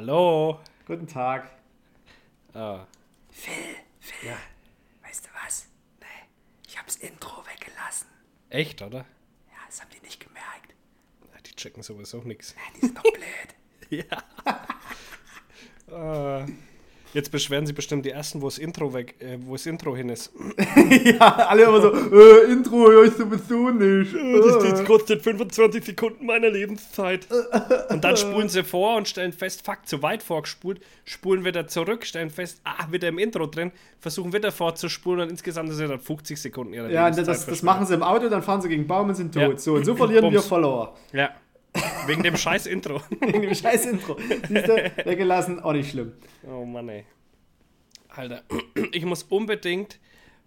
Hallo. Guten Tag. Ah. Phil, Phil. Weißt du was? Nee, ich hab's Intro weggelassen. Echt, oder? Ja, das haben die nicht gemerkt. Ja, die checken sowieso nichts. Ja, die sind doch blöd. Ja. Äh, Jetzt beschweren sich bestimmt die ersten, wo das Intro weg, äh, wo das Intro hin ist. ja, alle immer so, äh, Intro höre ich sowieso nicht. Das, das kostet 25 Sekunden meiner Lebenszeit. Und dann spulen sie vor und stellen fest, fuck, zu weit vorgespult, spulen wieder zurück, stellen fest, ah, wieder im Intro drin, versuchen wieder vorzuspulen und insgesamt sind dann 50 Sekunden ihrer Ja, Lebenszeit das, das verschwendet. machen sie im Auto, dann fahren sie gegen Baum und sind tot. Ja. So, und so verlieren wir Bums. Follower. Ja, wegen dem scheiß Intro. Wegen dem scheiß Intro. Siehste, weggelassen, auch nicht schlimm. Oh Mann, ey. Alter, ich muss unbedingt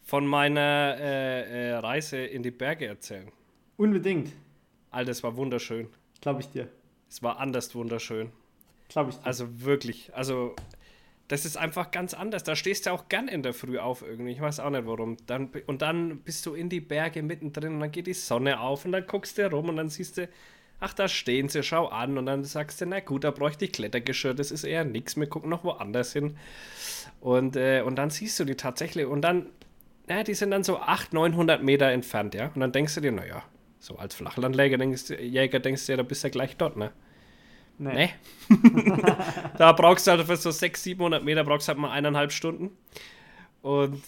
von meiner äh, äh, Reise in die Berge erzählen. Unbedingt. Alter, es war wunderschön. Glaube ich dir. Es war anders wunderschön. Glaube ich dir. Also wirklich, also das ist einfach ganz anders. Da stehst du auch gern in der Früh auf irgendwie. Ich weiß auch nicht warum. Dann, und dann bist du in die Berge mittendrin und dann geht die Sonne auf und dann guckst du rum und dann siehst du, ach, da stehen sie, schau an. Und dann sagst du, na gut, da bräuchte ich Klettergeschirr, das ist eher nichts. Wir gucken noch woanders hin. Und, äh, und dann siehst du die tatsächlich und dann, ja, die sind dann so 800, 900 Meter entfernt, ja. Und dann denkst du dir, naja, so als Flachlandjäger denkst, du- Jäger denkst du ja, da bist du ja gleich dort, ne? nee. Nee. da brauchst du halt für so 600, 700 Meter brauchst du halt mal eineinhalb Stunden. Und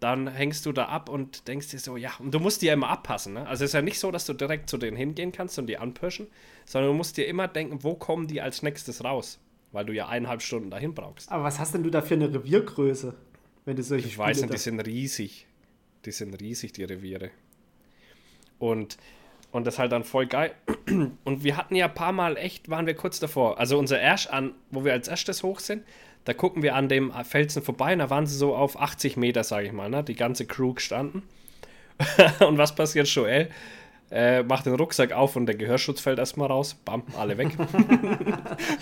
dann hängst du da ab und denkst dir so, ja, und du musst dir immer abpassen. Ne? Also es ist ja nicht so, dass du direkt zu denen hingehen kannst und die anpirschen, sondern du musst dir immer denken, wo kommen die als nächstes raus? Weil du ja eineinhalb Stunden dahin brauchst. Aber was hast denn du da für eine Reviergröße, wenn du solche Ich weiß nicht, die sind riesig. Die sind riesig, die Reviere. Und, und das ist halt dann voll geil. Und wir hatten ja ein paar Mal echt, waren wir kurz davor. Also unser Erst an, wo wir als erstes hoch sind, da gucken wir an dem Felsen vorbei und da waren sie so auf 80 Meter, sage ich mal, ne? Die ganze Crew gestanden. und was passiert, Joel? Äh, macht den Rucksack auf und der Gehörschutz fällt erstmal raus. Bam, alle weg.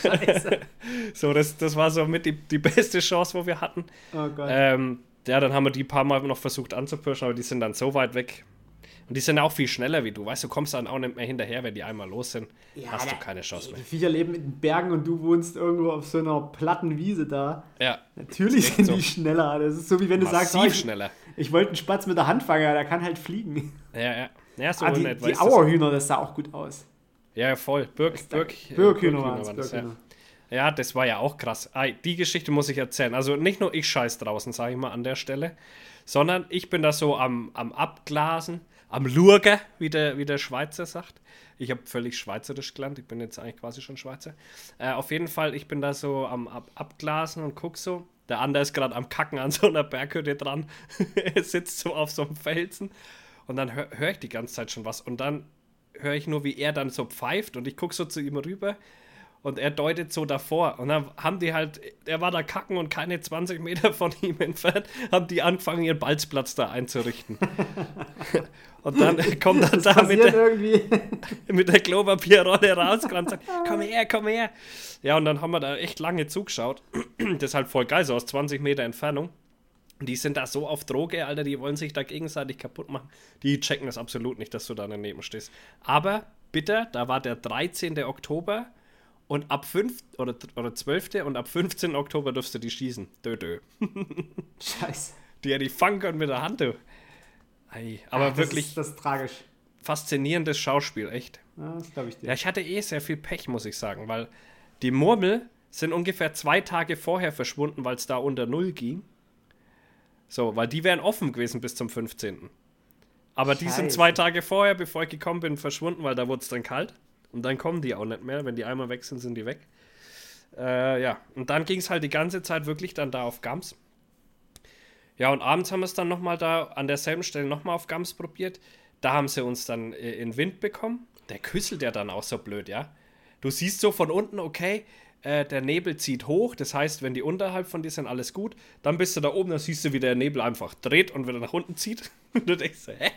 so, das, das war so mit die, die beste Chance, wo wir hatten. Oh Gott. Ähm, ja, dann haben wir die paar Mal noch versucht anzupirschen, aber die sind dann so weit weg. Und die sind auch viel schneller wie du. Weißt du, kommst dann auch nicht mehr hinterher, wenn die einmal los sind. hast du keine Chance Die mehr. Viecher leben in den Bergen und du wohnst irgendwo auf so einer platten Wiese da. Ja, Natürlich sind so. die schneller. Das ist so wie wenn du sagst, oh, ich, schneller. ich wollte einen Spatz mit der Hand fangen, der kann halt fliegen. Ja, ja. Ja, so ah, die, etwa die. Auerhühner, das sah auch gut aus. Ja, ja, voll. Birk, Birk, äh, Birkhühner Birkhühner waren das, ja. ja, das war ja auch krass. Die Geschichte muss ich erzählen. Also nicht nur ich scheiß draußen, sage ich mal an der Stelle, sondern ich bin da so am, am Abglasen, am Lurger, wie der, wie der Schweizer sagt. Ich habe völlig schweizerisch gelernt, ich bin jetzt eigentlich quasi schon Schweizer. Äh, auf jeden Fall, ich bin da so am Ab Abglasen und guck so. Der andere ist gerade am Kacken an so einer Berghütte dran. er sitzt so auf so einem Felsen. Und dann höre hör ich die ganze Zeit schon was. Und dann höre ich nur, wie er dann so pfeift. Und ich gucke so zu ihm rüber. Und er deutet so davor. Und dann haben die halt, er war da kacken und keine 20 Meter von ihm entfernt, haben die angefangen, ihren Balzplatz da einzurichten. und dann kommt er da mit der, irgendwie. mit der Klopapierrolle rausgerannt und sagt, komm her, komm her. Ja, und dann haben wir da echt lange zugeschaut. Das ist halt voll geil, so aus 20 Meter Entfernung. Und die sind da so auf Droge, Alter, die wollen sich da gegenseitig kaputt machen. Die checken das absolut nicht, dass du da daneben stehst. Aber bitte, da war der 13. Oktober und ab 5. oder, oder 12. und ab 15. Oktober darfst du die schießen. Dö, dö. Scheiße. Die ja die fangen können mit der Hand, du. Ei, aber das wirklich Ist, das ist tragisch. faszinierendes Schauspiel, echt. Ja, das glaube ich dir. Ja, ich hatte eh sehr viel Pech, muss ich sagen, weil die Murmel sind ungefähr zwei Tage vorher verschwunden, weil es da unter Null ging. So, weil die wären offen gewesen bis zum 15. Aber die sind Scheiße. zwei Tage vorher, bevor ich gekommen bin, verschwunden, weil da wurde es dann kalt. Und dann kommen die auch nicht mehr. Wenn die einmal weg sind, sind die weg. Äh, ja, und dann ging es halt die ganze Zeit wirklich dann da auf Gams. Ja, und abends haben wir es dann nochmal da an derselben Stelle nochmal auf Gams probiert. Da haben sie uns dann äh, in Wind bekommen. Der küsselt ja dann auch so blöd, ja. Du siehst so von unten, okay, äh, der Nebel zieht hoch. Das heißt, wenn die unterhalb von dir sind, alles gut. Dann bist du da oben, dann siehst du, wie der Nebel einfach dreht und wieder nach unten zieht. Und du denkst, hä?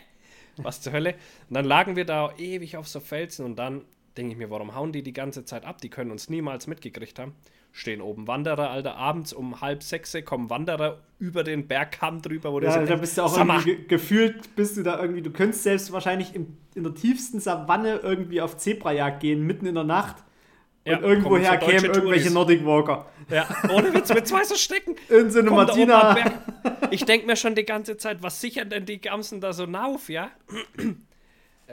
Was zur Hölle? Und dann lagen wir da ewig auf so Felsen und dann denke ich mir, warum hauen die die ganze Zeit ab? Die können uns niemals mitgekriegt haben. Stehen oben Wanderer, Alter, abends um halb sechs kommen Wanderer über den Bergkamm drüber, wo Ja, da bist du auch mal, irgendwie ge gefühlt, bist du da irgendwie, du könntest selbst wahrscheinlich im, in der tiefsten Savanne irgendwie auf Zebrajagd gehen, mitten in der Nacht. Ja, und irgendwoher kämen irgendwelche Touris. Nordic Walker. Ja, ohne Witz, mit zwei so Stecken. In so eine Martina. Ich denke mir schon die ganze Zeit, was sichern denn die Gamsen da so nauf, ja?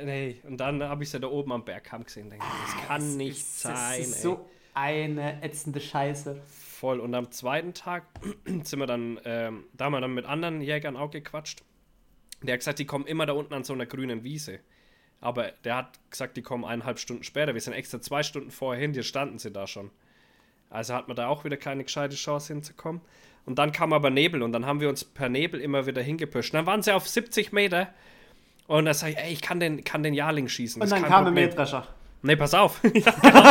Nee, und dann habe ich sie da oben am Bergkamm gesehen. Denke, das kann nicht ist, sein. Das ist ey. so eine ätzende Scheiße. Voll. Und am zweiten Tag sind wir dann, ähm, da haben wir dann mit anderen Jägern auch gequatscht. Der hat gesagt, die kommen immer da unten an so einer grünen Wiese. Aber der hat gesagt, die kommen eineinhalb Stunden später. Wir sind extra zwei Stunden vorher hin, hier standen sie da schon. Also hat man da auch wieder keine gescheite Chance hinzukommen. Und dann kam aber Nebel und dann haben wir uns per Nebel immer wieder hingepusht. Dann waren sie auf 70 Meter und dann sag ich, ey, ich kann den, kann den Jarling schießen. Und dann kam ein Problem. Mähdrescher. Nee, pass auf. ja, genau.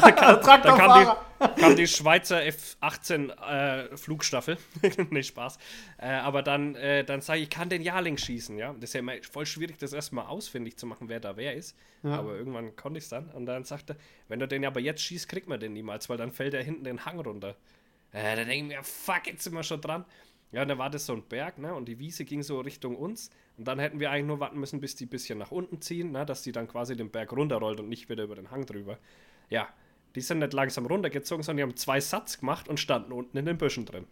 da kam, da kam, die, kam die Schweizer F-18 äh, Flugstaffel. nee, Spaß. Äh, aber dann, äh, dann sage ich, ich kann den Jarling schießen. Ja? Das ist ja immer voll schwierig, das erstmal ausfindig zu machen, wer da wer ist. Aber irgendwann konnte ich es dann. Und dann sagte er, wenn du den aber jetzt schießt, kriegt man den niemals, weil dann fällt er hinten den Hang runter. Äh, da denke ich mir, fuck, jetzt sind wir schon dran. Ja, und dann war das so ein Berg, ne? Und die Wiese ging so Richtung uns. Und dann hätten wir eigentlich nur warten müssen, bis die ein bisschen nach unten ziehen, ne? Dass die dann quasi den Berg runterrollt und nicht wieder über den Hang drüber. Ja, die sind nicht langsam runtergezogen, sondern die haben zwei Satz gemacht und standen unten in den Büschen drin.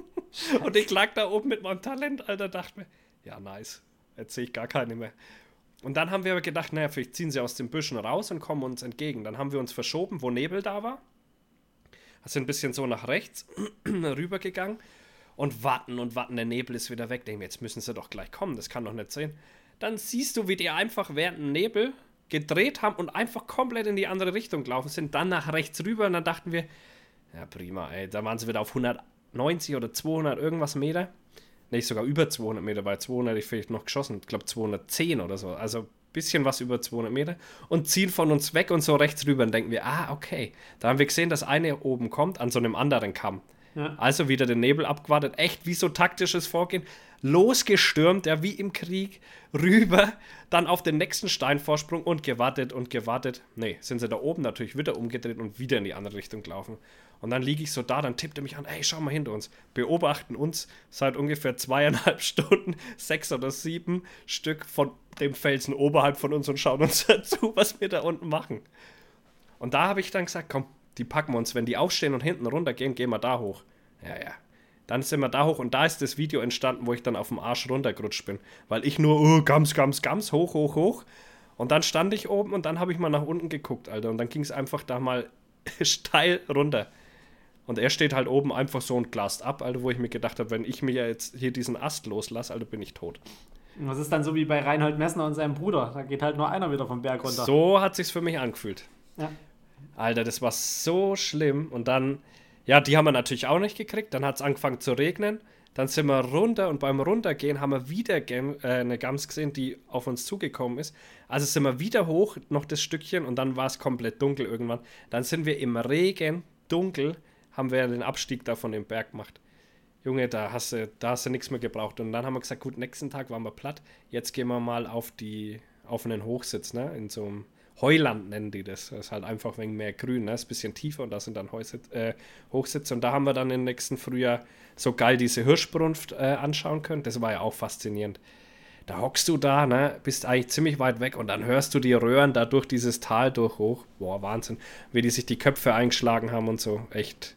und ich lag da oben mit meinem Talent, Alter, dachte mir, ja, nice. Jetzt sehe ich gar keine mehr. Und dann haben wir aber gedacht, naja, vielleicht ziehen sie aus den Büschen raus und kommen uns entgegen. Dann haben wir uns verschoben, wo Nebel da war. sind ein bisschen so nach rechts rübergegangen und warten und warten, der Nebel ist wieder weg. Denken wir, jetzt müssen sie doch gleich kommen, das kann doch nicht sein. Dann siehst du, wie die einfach während dem Nebel gedreht haben und einfach komplett in die andere Richtung gelaufen sind, dann nach rechts rüber und dann dachten wir, ja prima, ey, da waren sie wieder auf 190 oder 200 irgendwas Meter. Nicht sogar über 200 Meter, bei 200 hätte ich vielleicht noch geschossen, ich glaube 210 oder so, also bisschen was über 200 Meter und ziehen von uns weg und so rechts rüber und denken wir, ah, okay. Da haben wir gesehen, dass eine oben kommt an so einem anderen Kamm. Also wieder den Nebel abgewartet, echt wie so taktisches Vorgehen. Losgestürmt, ja, wie im Krieg, rüber, dann auf den nächsten Steinvorsprung und gewartet und gewartet. Nee, sind sie da oben natürlich wieder umgedreht und wieder in die andere Richtung gelaufen. Und dann liege ich so da, dann tippt er mich an, ey, schau mal hinter uns. Beobachten uns seit ungefähr zweieinhalb Stunden, sechs oder sieben Stück von dem Felsen oberhalb von uns und schauen uns zu, was wir da unten machen. Und da habe ich dann gesagt, komm, die packen wir uns. Wenn die aufstehen und hinten runtergehen, gehen wir da hoch. Ja, ja. Dann sind wir da hoch und da ist das Video entstanden, wo ich dann auf dem Arsch runtergerutscht bin. Weil ich nur, oh, Gams, Gams, Gams, hoch, hoch, hoch. Und dann stand ich oben und dann habe ich mal nach unten geguckt, Alter. Und dann ging es einfach da mal steil runter. Und er steht halt oben einfach so und glast ab, Alter, wo ich mir gedacht habe, wenn ich mir jetzt hier diesen Ast loslasse, Alter, bin ich tot. Und Das ist dann so wie bei Reinhold Messner und seinem Bruder. Da geht halt nur einer wieder vom Berg runter. So hat sich's für mich angefühlt. Ja. Alter, das war so schlimm. Und dann, ja, die haben wir natürlich auch nicht gekriegt. Dann hat es angefangen zu regnen. Dann sind wir runter und beim Runtergehen haben wir wieder Gam äh, eine Gams gesehen, die auf uns zugekommen ist. Also sind wir wieder hoch, noch das Stückchen und dann war es komplett dunkel irgendwann. Dann sind wir im Regen, dunkel, haben wir den Abstieg da von dem Berg gemacht. Junge, da hast du, da hast du nichts mehr gebraucht. Und dann haben wir gesagt, gut, nächsten Tag waren wir platt. Jetzt gehen wir mal auf die, auf einen Hochsitz, ne? In so einem Heuland nennen die das. Das ist halt einfach wegen mehr Grün, ne? Ist ein bisschen tiefer und da sind dann Heusitz, äh, Hochsitze. Und da haben wir dann im nächsten Frühjahr so geil diese Hirschbrunft äh, anschauen können. Das war ja auch faszinierend. Da hockst du da, ne? Bist eigentlich ziemlich weit weg und dann hörst du die Röhren da durch dieses Tal durch hoch. Boah, Wahnsinn. Wie die sich die Köpfe eingeschlagen haben und so. Echt.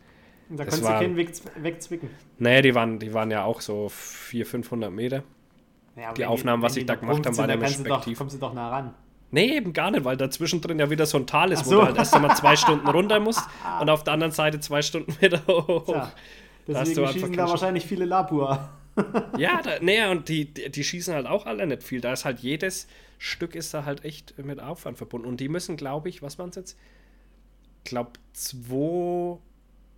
Und da Das konntest du keinen weg, wegzwicken. Nee, die waren, die waren ja auch so 400, 500 Meter. Ja, Die Aufnahmen, was wenn ich die da gemacht habe, sind, war dann der kannst du doch, Perspektiv. kommst du doch nah ran. Nee, eben gar nicht, weil dazwischen drin ja wieder so ein Tal ist, Ach wo so. du halt erst einmal zwei Stunden runter musst und auf der anderen Seite zwei Stunden wieder hoch. Da hast deswegen einfach schießen da Sch- wahrscheinlich viele Lapua. Ja, da, nee, und die, die, die schießen halt auch alle nicht viel. Da ist halt jedes Stück ist da halt echt mit Aufwand verbunden. Und die müssen, glaube ich, was waren es jetzt? Ich glaube, zwei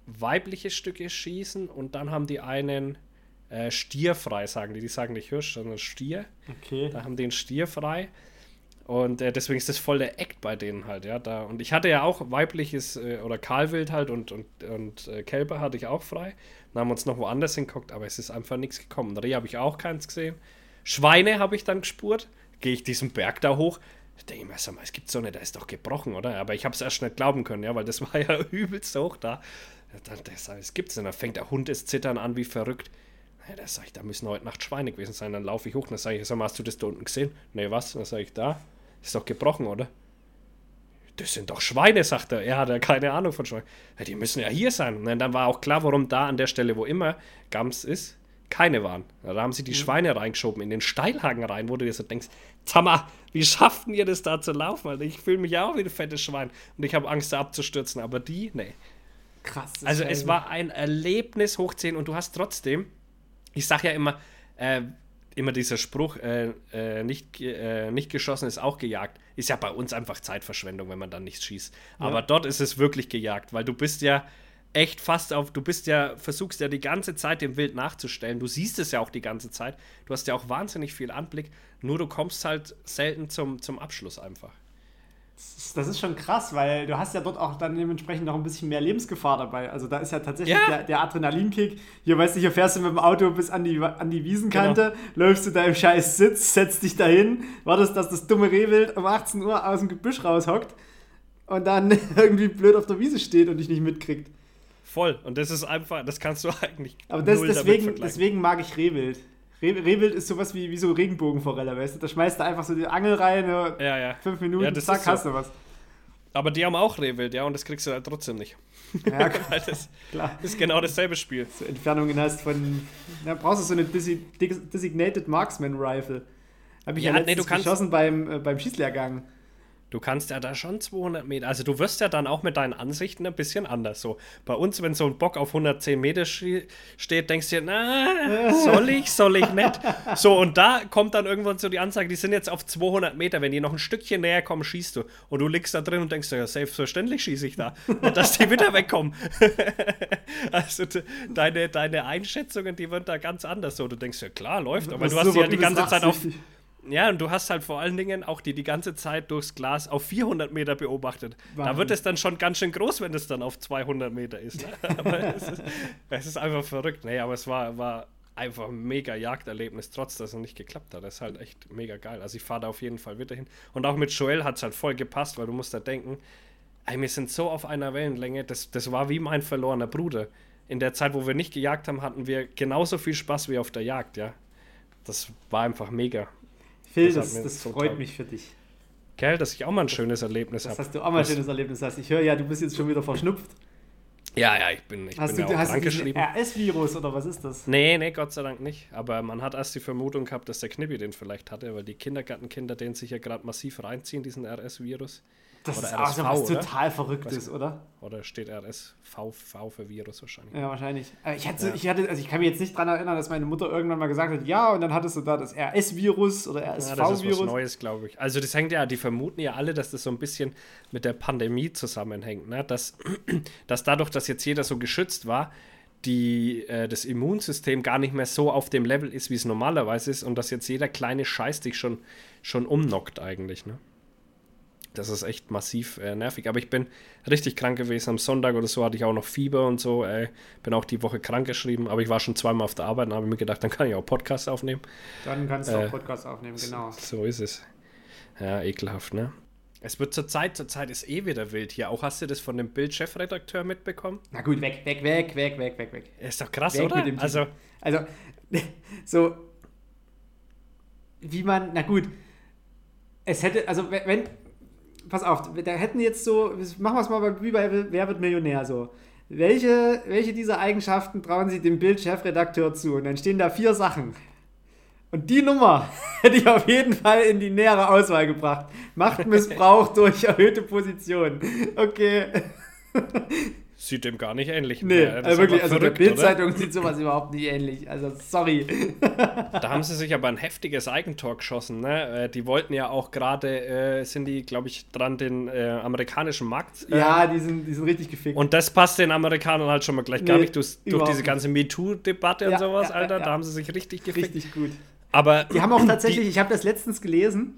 weibliche Stücke schießen und dann haben die einen äh, Stier frei, sagen die. Die sagen nicht Hirsch, sondern Stier. Okay. Da haben die einen Stier frei. Und äh, deswegen ist das voll der Act bei denen halt, ja. Da, und ich hatte ja auch weibliches äh, oder Kahlwild halt und, und, und äh, Kälber hatte ich auch frei. Dann haben wir uns noch woanders hingeguckt, aber es ist einfach nichts gekommen. Reh habe ich auch keins gesehen. Schweine habe ich dann gespurt. Gehe ich diesen Berg da hoch. Ich denke mir, sag mal, es gibt so nicht, da ist doch gebrochen, oder? Aber ich habe es erst nicht glauben können, ja, weil das war ja übelst hoch da. Dann, das, das gibt's nicht. Da fängt der Hund das Zittern an wie verrückt. Ja, da sag ich, da müssen heute Nacht Schweine gewesen sein. Dann laufe ich hoch und dann sage ich, sag mal, hast du das da unten gesehen? Nee, was? Dann sage ich, da. Ist doch gebrochen, oder? das sind doch Schweine, sagt er. Er hat ja keine Ahnung von Schweinen. Ja, die müssen ja hier sein. Und dann war auch klar, warum da an der Stelle, wo immer Gams ist, keine waren. Da haben sie die Schweine reingeschoben, in den Steilhagen rein, wo du dir so denkst, Tammer, wie schafften ihr das da zu laufen? Alter? Ich fühle mich ja auch wie ein fettes Schwein und ich habe Angst, da abzustürzen, aber die, nee. Krass. Also es war ein Erlebnis hoch 10 und du hast trotzdem, ich sag ja immer, äh, immer dieser Spruch, äh, äh, nicht, äh, nicht geschossen ist auch gejagt, ist ja bei uns einfach Zeitverschwendung, wenn man dann nichts schießt. Aber dort ist es wirklich gejagt, weil du bist ja echt fast auf, du bist ja, versuchst ja die ganze Zeit dem Wild nachzustellen. Du siehst es ja auch die ganze Zeit. Du hast ja auch wahnsinnig viel Anblick, nur du kommst halt selten zum, zum Abschluss einfach. Das ist schon krass, weil du hast ja dort auch dann dementsprechend noch ein bisschen mehr Lebensgefahr dabei. Also da ist ja tatsächlich Ja. der, der Adrenalinkick. Hier, weißt du, hier fährst du mit dem Auto bis an die, an die Wiesenkante, Genau. läufst du da im scheiß Sitz, setzt dich dahin, wartest, dass das dumme Rehwild um 18 Uhr aus dem Gebüsch raushockt und dann irgendwie blöd auf der Wiese steht und dich nicht mitkriegt. Voll. Und das ist einfach, das kannst du eigentlich. Aber das, deswegen, deswegen mag ich Rehwild. Reh, Rehwild ist sowas wie, wie so Regenbogenforelle, weißt du? Da schmeißt du einfach so die Angel rein, ne, Ja, ja. fünf Minuten, Ja, das zack, so. hast du was. Aber die haben auch Rehwild, ja, und das kriegst du halt trotzdem nicht. Ja, Weil das klar. ist genau dasselbe Spiel. so Entfernungen hast von. Da brauchst du so eine Designated Marksman Rifle. Habe ich ja, Ja, nee, du kannst- geschossen beim, äh, beim Schießlehrgang. Du kannst ja da schon 200 Meter, also du wirst ja dann auch mit deinen Ansichten ein bisschen anders. So bei uns, wenn so ein Bock auf 110 Meter steht, denkst du dir, na, soll ich, soll ich nicht? So, und da kommt dann irgendwann so die Ansage, die sind jetzt auf 200 Meter, wenn die noch ein Stückchen näher kommen, schießt du. Und du liegst da drin und denkst dir, ja, selbstverständlich schieße ich da. Dass die wieder wegkommen. also de- deine, deine Einschätzungen, die werden da ganz anders. So, du denkst, ja klar, läuft, aber du hast die halt die ganze Zeit auf. Ja, und du hast halt vor allen Dingen auch die die ganze Zeit durchs Glas auf 400 Meter beobachtet. Da Wahnsinn. wird es dann schon ganz schön groß, wenn es dann auf 200 Meter ist. Aber es ist, es ist einfach verrückt. Nee, aber es war, war einfach ein mega Jagderlebnis, trotz dass es nicht geklappt hat. Das ist halt echt mega geil. Also ich fahre da auf jeden Fall wieder hin. Und auch mit Joel hat es halt voll gepasst, weil du musst da denken, ey, wir sind so auf einer Wellenlänge, das, das war wie mein verlorener Bruder. In der Zeit, wo wir nicht gejagt haben, hatten wir genauso viel Spaß wie auf der Jagd, ja. Das war einfach mega. Phil, Das das, das so freut taugt. mich für dich. Gell, dass ich auch mal ein schönes Erlebnis Das habe. hast du auch mal ein schönes Erlebnis hast. Ich höre ja, du bist jetzt schon wieder verschnupft. Ja, ja, ich bin, ich Hast bin du, ja auch hast krankgeschrieben. RS-Virus oder was ist das? Nee, nee, Gott sei Dank nicht. Aber man hat erst die Vermutung gehabt, dass der Knippi den vielleicht hatte, weil die Kindergartenkinder den sich ja gerade massiv reinziehen, diesen RS-Virus. Das Oder ist RSV, was oder? total Verrücktes, oder? Oder steht RSV V für Virus wahrscheinlich. Ja, wahrscheinlich. Äh, Ich hatte, Ja. ich hatte, also ich kann mich jetzt nicht daran erinnern, dass meine Mutter irgendwann mal gesagt hat, ja, und dann hattest du da das RS-Virus oder Ja, das ist was RSV-Virus. Neues, glaube ich. Also das hängt ja, die vermuten ja alle, dass das so ein bisschen mit der Pandemie zusammenhängt. Ne? Dass, dass dadurch, dass jetzt jeder so geschützt war, die, äh, das Immunsystem gar nicht mehr so auf dem Level ist, wie es normalerweise ist und dass jetzt jeder kleine Scheiß dich schon, schon umnockt eigentlich. Ne? Das ist echt massiv äh, nervig. Aber ich bin richtig krank gewesen. Am Sonntag oder so hatte ich auch noch Fieber und so. Äh, bin auch die Woche krank geschrieben. Aber ich war schon zweimal auf der Arbeit und habe mir gedacht, dann kann ich auch Podcast aufnehmen. Dann kannst du Äh, auch Podcast aufnehmen, genau. So ist es. Ja, ekelhaft, ne? Es wird zur Zeit, zur Zeit ist eh wieder wild hier. Auch hast du das von dem Bild-Chefredakteur mitbekommen? Na gut, weg, weg, weg, weg, weg, weg, weg. Ist doch krass, Weg oder? mit dem Titel. Also, Also, so, wie man, na gut, es hätte, also wenn pass auf, da hätten jetzt so, machen wir es mal wie bei Wer wird Millionär so. Welche, welche dieser Eigenschaften trauen Sie dem Bild-Chefredakteur zu? Und dann stehen da vier Sachen. Und die Nummer hätte ich auf jeden Fall in die nähere Auswahl gebracht. Machtmissbrauch durch erhöhte Position. Okay. Sieht dem gar nicht ähnlich. Nee, Ja, das also wirklich, also der verrückt, oder? Bildzeitung sieht sowas überhaupt nicht ähnlich. Also sorry. Da haben sie sich aber ein heftiges Eigentor geschossen. Ne? Äh, Die wollten ja auch gerade, äh, sind die, glaube ich, dran, den äh, amerikanischen Markt. Äh, Ja, die sind, die sind richtig gefickt. Und das passt den Amerikanern halt schon mal gleich gar Nee, nicht. Durch, durch diese ganze MeToo-Debatte und Ja, sowas, ja, Alter. ja. Da haben sie sich richtig gefickt. richtig gut. Aber Die haben auch tatsächlich, ich habe das letztens gelesen,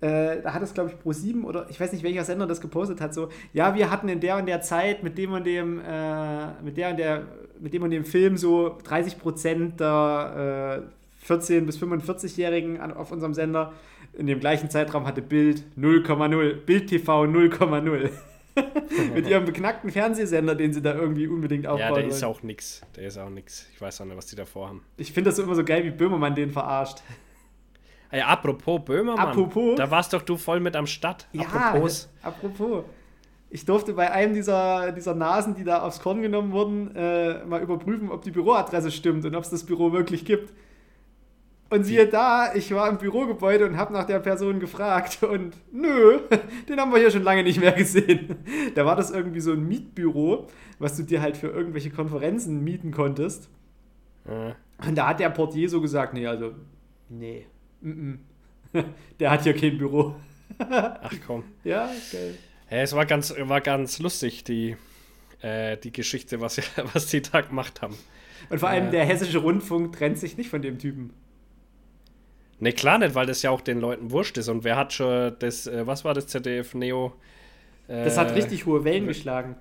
äh, da hat es, glaube ich, Pro7 oder ich weiß nicht, welcher Sender das gepostet hat, so, ja, wir hatten in der und der Zeit mit dem und dem, äh, mit der und der, mit dem und dem Film so 30 Prozent der äh, 14- bis 45-Jährigen an- auf unserem Sender. In dem gleichen Zeitraum hatte Bild 0,0, Bild TV 0,0. mit ihrem beknackten Fernsehsender, den sie da irgendwie unbedingt aufbauen Ja, der ist auch nix. Der ist auch nix. Ich weiß auch nicht, was die da vorhaben. Ich finde das so immer so geil, wie Böhmermann den verarscht. Ey, apropos Böhmermann. Apropos? Da warst doch du voll mit am Start. Ja, Apropos. apropos. Ich durfte bei einem dieser, dieser Nasen, die da aufs Korn genommen wurden, äh, mal überprüfen, ob die Büroadresse stimmt und ob es das Büro wirklich gibt. Und siehe da, ich war im Bürogebäude und habe nach der Person gefragt und nö, den haben wir hier schon lange nicht mehr gesehen. Da war das irgendwie so ein Mietbüro, was du dir halt für irgendwelche Konferenzen mieten konntest. Ja. Und da hat der Portier so gesagt, nee, also, nee, mm -mm. der hat hier kein Büro. Ach komm. Ja, geil. Ja, es war ganz, war ganz lustig, die, äh, die Geschichte, was, was die da gemacht haben. Und vor allem Äh. der hessische Rundfunk trennt sich nicht von dem Typen. Ne, klar nicht, weil das ja auch den Leuten wurscht ist. Und wer hat schon das, äh, was war das ZDF Neo? Äh, Das hat richtig hohe Wellen geschlagen.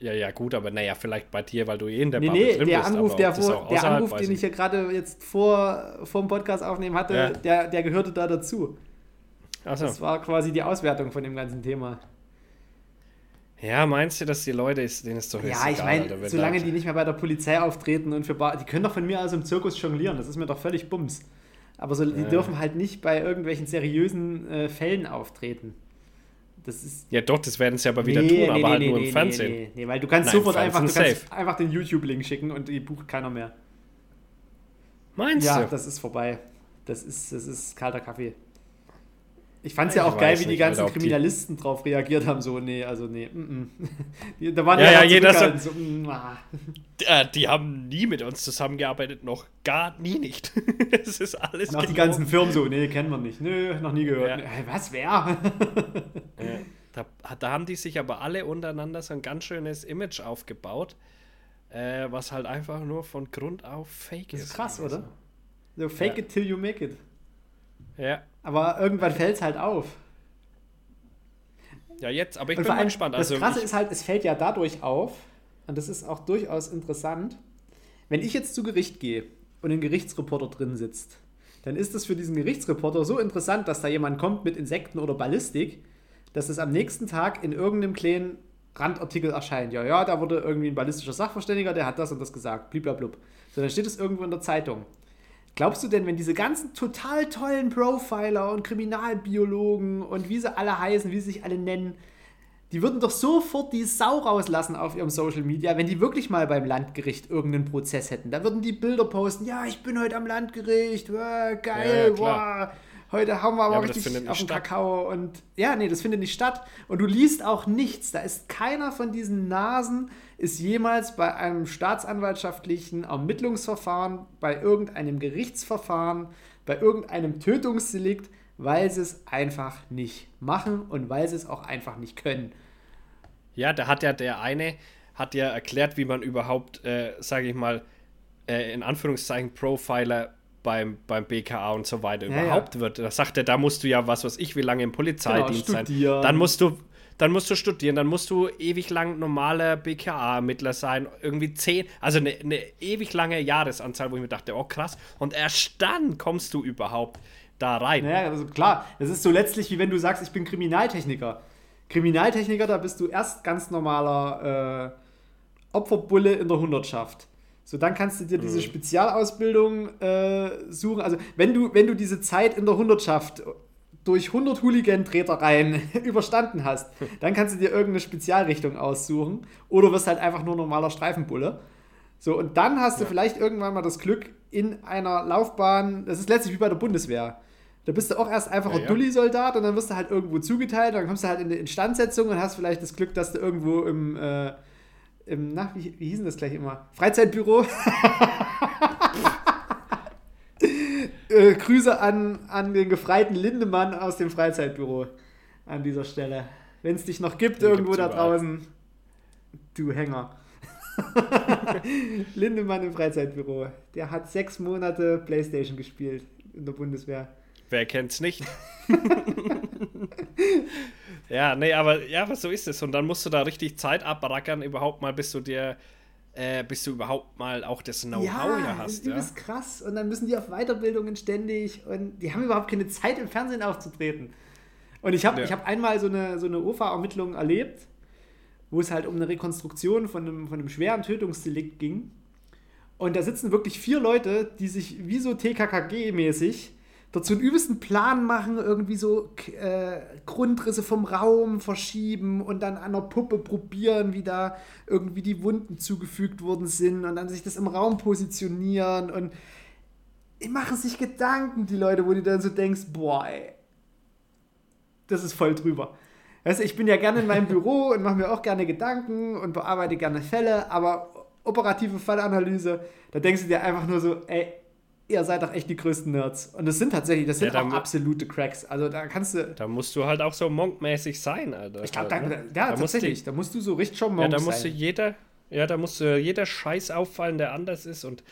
Ja, ja, gut, aber naja, vielleicht bei dir, weil du eh in der Nee, Bubble nee, drin der bist, Anruf, der, auch der Anruf, den ich hier gerade jetzt vor, vor dem Podcast aufnehmen hatte, Ja. der, der gehörte da dazu. Ach so. Das war quasi die Auswertung von dem ganzen Thema. Ja, meinst du, dass die Leute, denen ist doch Ja, ich meine, solange da- die nicht mehr bei der Polizei auftreten und für Bar die können doch von mir aus im Zirkus jonglieren, das ist mir doch völlig bums. Aber so, die Ja. dürfen halt nicht bei irgendwelchen seriösen äh, Fällen auftreten. Das ist Ja, doch, das werden sie aber wieder Nee, tun, nee, aber nee, halt nee, nur nee, im Fernsehen. Nee, nee, nee, weil du kannst Nein, sofort einfach, du kannst einfach den YouTube-Link schicken und die bucht keiner mehr. Meinst Ja, du? das ist vorbei. Das ist, das ist kalter Kaffee. Ich fand's Ich ja auch geil, wie die nicht, ganzen Alter, ob die- Kriminalisten drauf reagiert haben. So, nee, also nee. Mm -mm. Die, da waren Ja, die ja, einfach jeder so, mm, ah. Die haben nie mit uns zusammengearbeitet, noch gar nie nicht. Es ist alles Und auch die gelogen. ganzen Firmen so, nee, kennen wir nicht. Nö, noch nie gehört. Ja. Was, wer? Ja, da, da haben die sich aber alle untereinander so ein ganz schönes Image aufgebaut, äh, was halt einfach nur von Grund auf fake Das ist. ist krass, Also, oder? So, fake Ja. it till you make it. Ja. Aber irgendwann fällt's halt auf. ja, jetzt, aber ich Und bin allem, gespannt. das Also, Krasse ich, ist halt, es fällt ja dadurch auf, und das ist auch durchaus interessant, wenn ich jetzt zu Gericht gehe und ein Gerichtsreporter drin sitzt, dann ist es für diesen Gerichtsreporter so interessant, dass da jemand kommt mit Insekten oder Ballistik, dass es am nächsten Tag in irgendeinem kleinen Randartikel erscheint. Ja, ja, da wurde irgendwie ein ballistischer Sachverständiger, der hat das und das gesagt. Bliblablub. So, dann steht es irgendwo in der Zeitung. Glaubst du denn, wenn diese ganzen total tollen Profiler und Kriminalbiologen und wie sie alle heißen, wie sie sich alle nennen, die würden doch sofort die Sau rauslassen auf ihrem Social Media, wenn die wirklich mal beim Landgericht irgendeinen Prozess hätten. Da würden die Bilder posten, ja, ich bin heute am Landgericht, wow, geil, Ja, klar. wow, heute haben wir aber, aber das richtig auf den statt. Kakao und ja, nee, das findet nicht statt. Und du liest auch nichts. Da ist keiner von diesen Nasen ist jemals bei einem staatsanwaltschaftlichen Ermittlungsverfahren, bei irgendeinem Gerichtsverfahren, bei irgendeinem Tötungsdelikt, weil sie es einfach nicht machen und weil sie es auch einfach nicht können. ja, da hat ja der eine, hat ja erklärt, wie man überhaupt, äh, sage ich mal, äh, in Anführungszeichen Profiler beim, beim BKA und so weiter Ja, überhaupt wird. Da sagt er, da musst du ja, was weiß ich, wie lange im Polizeidienst Genau, sein. Dann musst du, dann musst du studieren, dann musst du ewig lang normaler BKA-Ermittler sein, irgendwie zehn, also eine, eine ewig lange Jahresanzahl, wo ich mir dachte, oh krass, und erst dann kommst du überhaupt da rein. Naja, also klar, das ist so letztlich wie wenn du sagst, ich bin Kriminaltechniker. Kriminaltechniker, da bist du erst ganz normaler äh, Opferbulle in der Hundertschaft. So, dann kannst du dir diese Spezialausbildung äh, suchen. Also, wenn du, wenn du diese Zeit in der Hundertschaft durch 100 Hooligan-Tretereien überstanden hast, dann kannst du dir irgendeine Spezialrichtung aussuchen oder wirst halt einfach nur normaler Streifenbulle. So, und dann hast du vielleicht irgendwann mal das Glück in einer Laufbahn, das ist letztlich wie bei der Bundeswehr. Da bist du auch erst einfach Ja, ein. Dulli-Soldat und dann wirst du halt irgendwo zugeteilt, dann kommst du halt in eine Instandsetzung und hast vielleicht das Glück, dass du irgendwo im, äh, im na, wie, wie hieß denn das gleich immer? Freizeitbüro. äh, Grüße an, an den gefreiten Lindemann aus dem Freizeitbüro an dieser Stelle. Wenn es dich noch gibt, Den irgendwo da überall. draußen, du Hänger. Lindemann im Freizeitbüro. Der hat sechs Monate Playstation gespielt in der Bundeswehr. Wer kennt's nicht? ja, nee, aber ja, aber so ist es. Und dann musst du da richtig Zeit abrackern, überhaupt mal, bis du dir, äh, bis du überhaupt mal auch das Know-how ja, hast. das Ja? ist krass. Und dann müssen die auf Weiterbildungen ständig und die haben überhaupt keine Zeit, im Fernsehen aufzutreten. Und ich habe Ja. ich hab einmal so eine, so eine OFA-Ermittlung erlebt, wo es halt um eine Rekonstruktion von einem, von einem schweren Tötungsdelikt ging. Und da sitzen wirklich vier Leute, die sich wie so TKKG-mäßig dort so einen übelsten Plan machen, irgendwie so äh, Grundrisse vom Raum verschieben und dann an der Puppe probieren, wie da irgendwie die Wunden zugefügt worden sind und dann sich das im Raum positionieren und die machen sich Gedanken, die Leute, wo du dann so denkst, boah, ey, das ist voll drüber. Weißt du, ich bin ja gerne in meinem Büro und mache mir auch gerne Gedanken und bearbeite gerne Fälle, aber operative Fallanalyse, da denkst du dir einfach nur so, ey, ihr seid doch echt die größten Nerds. Und das sind tatsächlich, das sind Ja, auch absolute Cracks. Also da kannst du, Da musst du halt auch so monkmäßig sein, Alter. ich glaube, da, da, ne? ja, Da musst tatsächlich, du- da musst du so richtig schon Ja, Monk da musste sein. jeder, ja, da musste jeder Scheiß auffallen, der anders ist und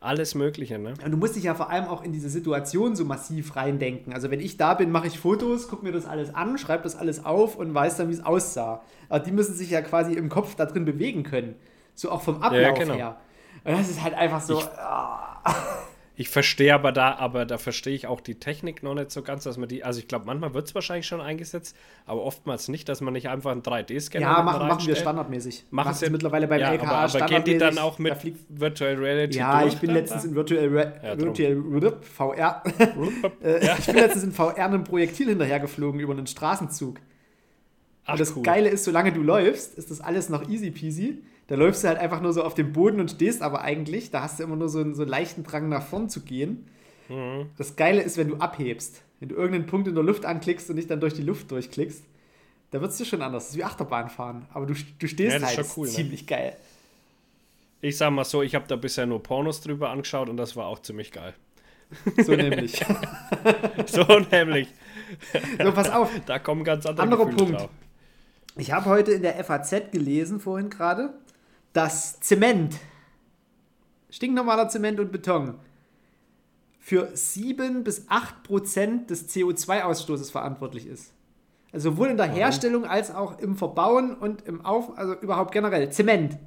alles Mögliche, ne? Und du musst dich ja vor allem auch in diese Situation so massiv reindenken. Also wenn ich da bin, mache ich Fotos, gucke mir das alles an, schreibe das alles auf und weiß dann, wie es aussah. Aber die müssen sich ja quasi im Kopf da drin bewegen können. So auch vom Ablauf genau. her. Und das ist halt einfach so, Ich verstehe aber da, aber da verstehe ich auch die Technik noch nicht so ganz, dass man die, also ich glaube, manchmal wird es wahrscheinlich schon eingesetzt, aber oftmals nicht, dass man nicht einfach einen 3D-Scanner ja, machen, machen wir standardmäßig. Machen es mittlerweile beim ja, LKA aber, aber gehen die dann standardmäßig. auch mit Da fliegt Virtual Reality Ja, ich bin letztens da? in Virtual, Re Ja. Virtual VR. äh, Ich bin letztens in VR einem Projektil hinterhergeflogen über einen Straßenzug. Ach, Und das cool. Geile ist, solange du läufst, ist das alles noch easy peasy. Da läufst du halt einfach nur so auf dem Boden und stehst aber eigentlich. Da hast du immer nur so einen, so einen leichten Drang nach vorn zu gehen. Mhm. Das Geile ist, wenn du abhebst. Wenn du irgendeinen Punkt in der Luft anklickst und dich dann durch die Luft durchklickst, da wird es dir schon anders. Das ist wie Achterbahn fahren. Aber du, du stehst Ja, halt. cool, ne? ziemlich geil. Ich sag mal so, ich habe da bisher nur Pornos drüber angeschaut und das war auch ziemlich geil. So nämlich. So nämlich. so, pass auf. Da kommen ganz andere Anderer Gefühle Punkt. drauf. Ich habe heute in der FAZ gelesen, vorhin gerade, dass Zement, stinknormaler Zement und Beton, für 7 bis 8 Prozent des CO2-Ausstoßes verantwortlich ist. Also sowohl in der Herstellung als auch im Verbauen und im Auf, also überhaupt generell. Zement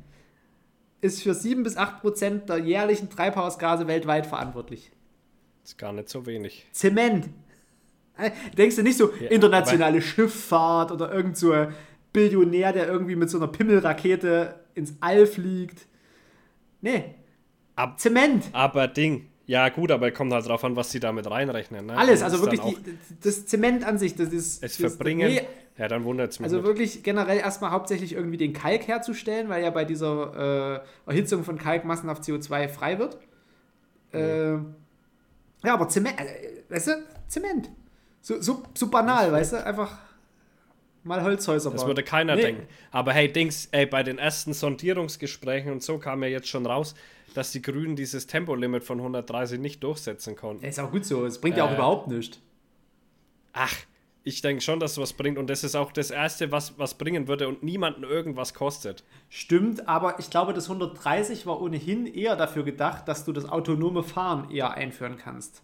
ist für 7 bis 8 Prozent der jährlichen Treibhausgase weltweit verantwortlich. Ist gar nicht so wenig. Zement. Äh, Denkst du nicht so Ja, internationale Schifffahrt oder irgend so Billionär, der irgendwie mit so einer Pimmelrakete ins All fliegt? Nee. Ab- Zement. Aber Ding. Ja, gut, aber kommt halt drauf an, was sie damit reinrechnen. Ne? Alles, also wirklich die, das Zement an sich, das ist. Es das, verbringen. Nee, ja, dann wundert es mich. also nicht. wirklich generell erstmal hauptsächlich irgendwie den Kalk herzustellen, weil ja bei dieser äh, Erhitzung von Kalk massenhaft CO2 frei wird. Äh, ja, aber Zement, äh, weißt du, Zement. So, so, so banal, weißt du, einfach mal Holzhäuser Das bauen. würde keiner Nee. denken. Aber hey, Dings, ey, bei den ersten Sondierungsgesprächen und so kam ja jetzt schon raus, dass die Grünen dieses Tempolimit von 130 nicht durchsetzen konnten. Ja, ist auch gut so, es bringt ja auch Äh. überhaupt nichts. Ach, ich denke schon, dass es was bringt und das ist auch das Erste, was was bringen würde und niemanden irgendwas kostet. Stimmt, aber ich glaube, das 130 war ohnehin eher dafür gedacht, dass du das autonome Fahren eher einführen kannst.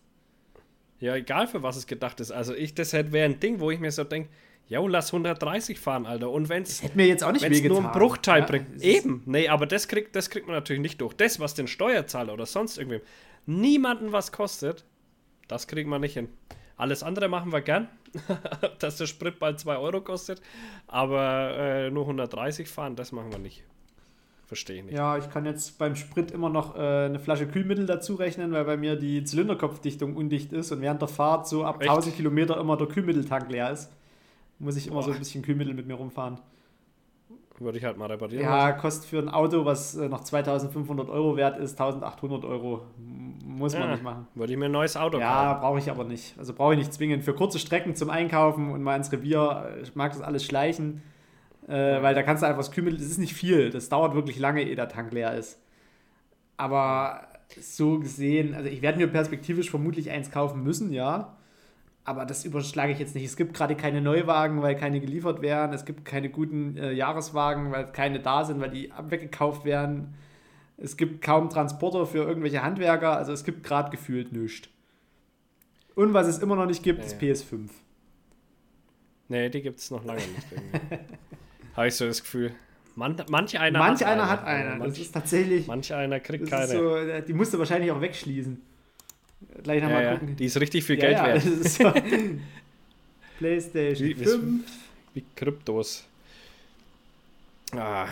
Ja, egal für was es gedacht ist. Also ich, das wäre ein Ding, wo ich mir so denke, jo, lass 130 fahren, Alter. Und wenn es nur einen Bruchteil Ja, bringt. Eben. Nee, aber das kriegt, das kriegt man natürlich nicht durch. Das, was den Steuerzahler oder sonst irgendwem niemanden was kostet, das kriegt man nicht hin. Alles andere machen wir gern, dass der Sprit bald 2 Euro kostet, aber äh, nur 130 fahren, das machen wir nicht. Verstehe ich nicht. Ja, ich kann jetzt beim Sprit immer noch äh, eine Flasche Kühlmittel dazu rechnen, weil bei mir die Zylinderkopfdichtung undicht ist und während der Fahrt so ab Echt? 1000 Kilometer immer der Kühlmitteltank leer ist. Muss ich immer so Boah. ein bisschen Kühlmittel mit mir rumfahren. Würde ich halt mal reparieren. Ja, kostet für ein Auto, was äh, noch 2500 Euro wert ist, 1800 Euro. Muss man Ja, nicht machen. Würde ich mir ein neues Auto Ja, kaufen. brauche ich aber nicht. Also brauche ich nicht zwingend. Für kurze Strecken zum Einkaufen und mal ins Revier, äh, ich mag das alles schleichen, äh, weil da kannst du einfach das Kühlmittel, das ist nicht viel, das dauert wirklich lange, ehe der Tank leer ist. Aber so gesehen, also ich werde mir perspektivisch vermutlich eins kaufen müssen, ja. Aber das überschlage ich jetzt nicht. Es gibt gerade keine Neuwagen, weil keine geliefert werden. Es gibt keine guten äh, Jahreswagen, weil keine da sind, weil die weggekauft werden. Es gibt kaum Transporter für irgendwelche Handwerker. Also es gibt gerade gefühlt nichts. Und was es immer noch nicht gibt, Ja, ist ja. PS5. Nee, die gibt es noch lange nicht. Habe ich so das Gefühl. Man, manch einer Manch hat einer eine, hat eine. Das Manch, ist tatsächlich. manch einer kriegt Das keine. so, äh, die musst du wahrscheinlich auch wegschließen. Gleich nochmal ja, gucken. die ist richtig viel Geld wert. so. PlayStation Wie- wie- 5. Wie Kryptos. Ah.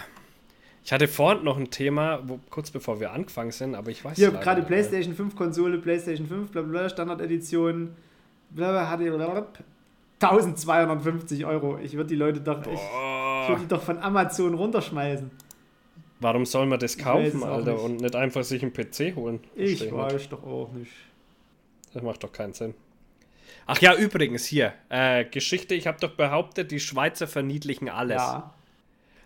Ich hatte vorhin noch ein Thema, wo, kurz bevor wir angefangen sind, aber ich weiß Hier, leider gerade nicht. PlayStation 5 Konsole, PlayStation 5, bla bla, Standard-Edition, bla bla, hatte 1250 Euro. Ich würde die Leute doch, ich, ich würde die doch von Amazon runterschmeißen. Warum soll man das kaufen, Alter, nicht. und nicht einfach sich einen PC holen? Ich weiß doch auch nicht. Das macht doch keinen Sinn. Ach ja, übrigens hier, äh, Geschichte, ich habe doch behauptet, die Schweizer verniedlichen alles. Ja.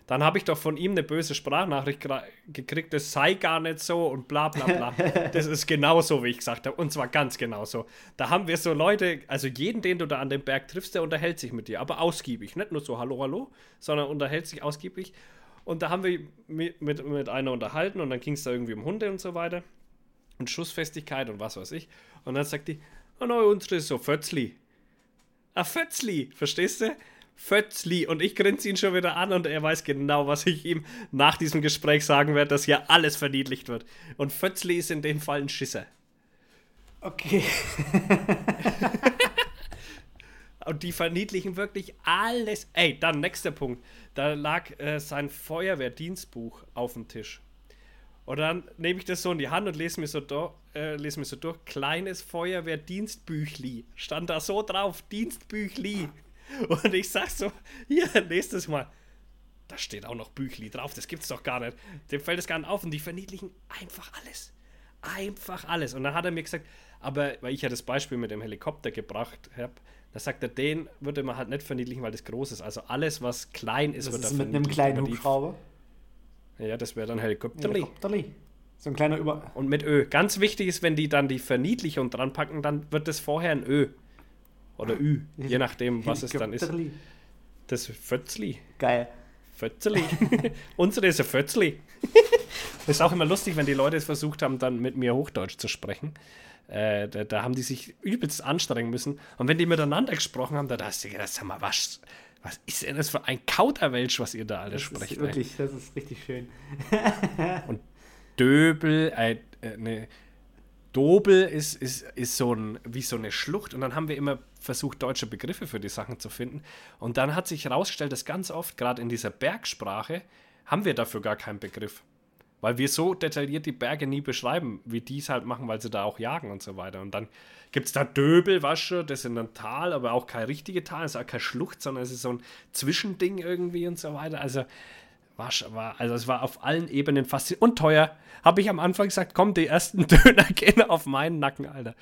Dann habe ich doch von ihm eine böse Sprachnachricht gekriegt, das sei gar nicht so und bla bla bla. das ist genauso, wie ich gesagt habe. Und zwar ganz genauso. Da haben wir so Leute, also jeden, den du da an dem Berg triffst, der unterhält sich mit dir, aber ausgiebig. Nicht nur so Hallo, Hallo, sondern unterhält sich ausgiebig. Und da haben wir mit, mit, mit einer unterhalten und dann ging es da irgendwie um Hunde und so weiter. Und Schussfestigkeit und was weiß ich. Und dann sagt die, oh no, unsere ist so Fötzli. Ah, Fötzli, verstehst du? Fötzli. Und ich grinse ihn schon wieder an und er weiß genau, was ich ihm nach diesem Gespräch sagen werde, dass hier alles verniedlicht wird. Und Fötzli ist in dem Fall ein Schisser. Okay. Und die verniedlichen wirklich alles. Ey, dann nächster Punkt. Da lag äh, sein Feuerwehrdienstbuch auf dem Tisch. Und dann nehme ich das so in die Hand und lese mir so, do, äh, lese mir so durch. Kleines Feuerwehrdienstbüchli. Stand da so drauf, Dienstbüchli. Und ich sag so, hier, lest es mal. Da steht auch noch Büchli drauf, das gibt's doch gar nicht. Dem fällt es gar nicht auf und die verniedlichen einfach alles. Einfach alles. Und dann hat er mir gesagt, aber weil ich ja das Beispiel mit dem Helikopter gebracht habe, da sagt er, den würde man halt nicht verniedlichen, weil das groß ist. Also alles, was klein ist, Das wird ist da mit einem kleinen Hubschrauber. Ja, das wäre dann Helikopterli. Helikopterli. So ein kleiner Über... Und mit Ö. Ganz wichtig ist, wenn die dann die Verniedlichung dran packen, dann wird das vorher ein Ö. Oder Ü. Je nachdem, was es dann ist. Das Fötzli. Geil. Fötzli. Unsere ist ein Fötzli. ist auch immer lustig, wenn die Leute es versucht haben, dann mit mir Hochdeutsch zu sprechen. Äh, da, da haben die sich übelst anstrengen müssen. Und wenn die miteinander gesprochen haben, da hast du gedacht, sag mal, was, was ist denn das für ein Kauderwelsch, was ihr da alle Das sprecht? ist ey? wirklich, das ist richtig schön. Döbel, äh, äh, ne, Dobel ist, ist, ist so ein, wie so eine Schlucht. Und dann haben wir immer versucht, deutsche Begriffe für die Sachen zu finden. Und dann hat sich herausgestellt, dass ganz oft, gerade in dieser Bergsprache, haben wir dafür gar keinen Begriff. Weil wir so detailliert die Berge nie beschreiben, wie die es halt machen, weil sie da auch jagen und so weiter. Und dann gibt es da Döbel, Wasche, das sind ein Tal, aber auch kein richtige Tal, es ist auch keine Schlucht, sondern es ist so ein Zwischending irgendwie und so weiter. Also war, sch- war, also es war auf allen Ebenen faszinierend und teuer. Habe ich am Anfang gesagt, komm, die ersten Döner gehen auf meinen Nacken, Alter.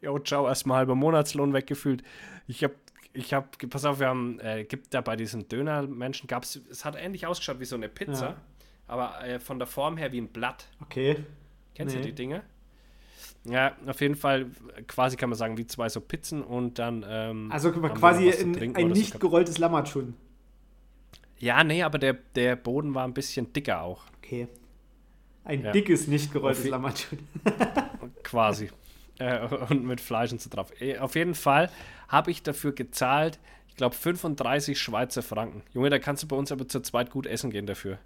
Jo, ciao, erstmal halber Monatslohn weggefühlt. Ich habe, ich habe, pass auf, wir haben, äh, gibt da bei diesen Dönermenschen, gab es, es hat ähnlich ausgeschaut wie so eine Pizza, Ja. aber äh, von der Form her wie ein Blatt. Okay. Kennst Nee. du die Dinge? Ja, auf jeden Fall, quasi kann man sagen, wie zwei so Pizzen und dann. Ähm, Also quasi ein, trinken ein so nicht gerolltes Lammatschun. Ja, nee, aber der, der Boden war ein bisschen dicker auch. Okay. Ein Ja. dickes, nicht gerolltes Lammatschun. Quasi. äh, und mit Fleisch und so drauf. Äh, Auf jeden Fall habe ich dafür gezahlt, ich glaube, 35 Schweizer Franken. Junge, da kannst du bei uns aber zu zweit gut essen gehen dafür.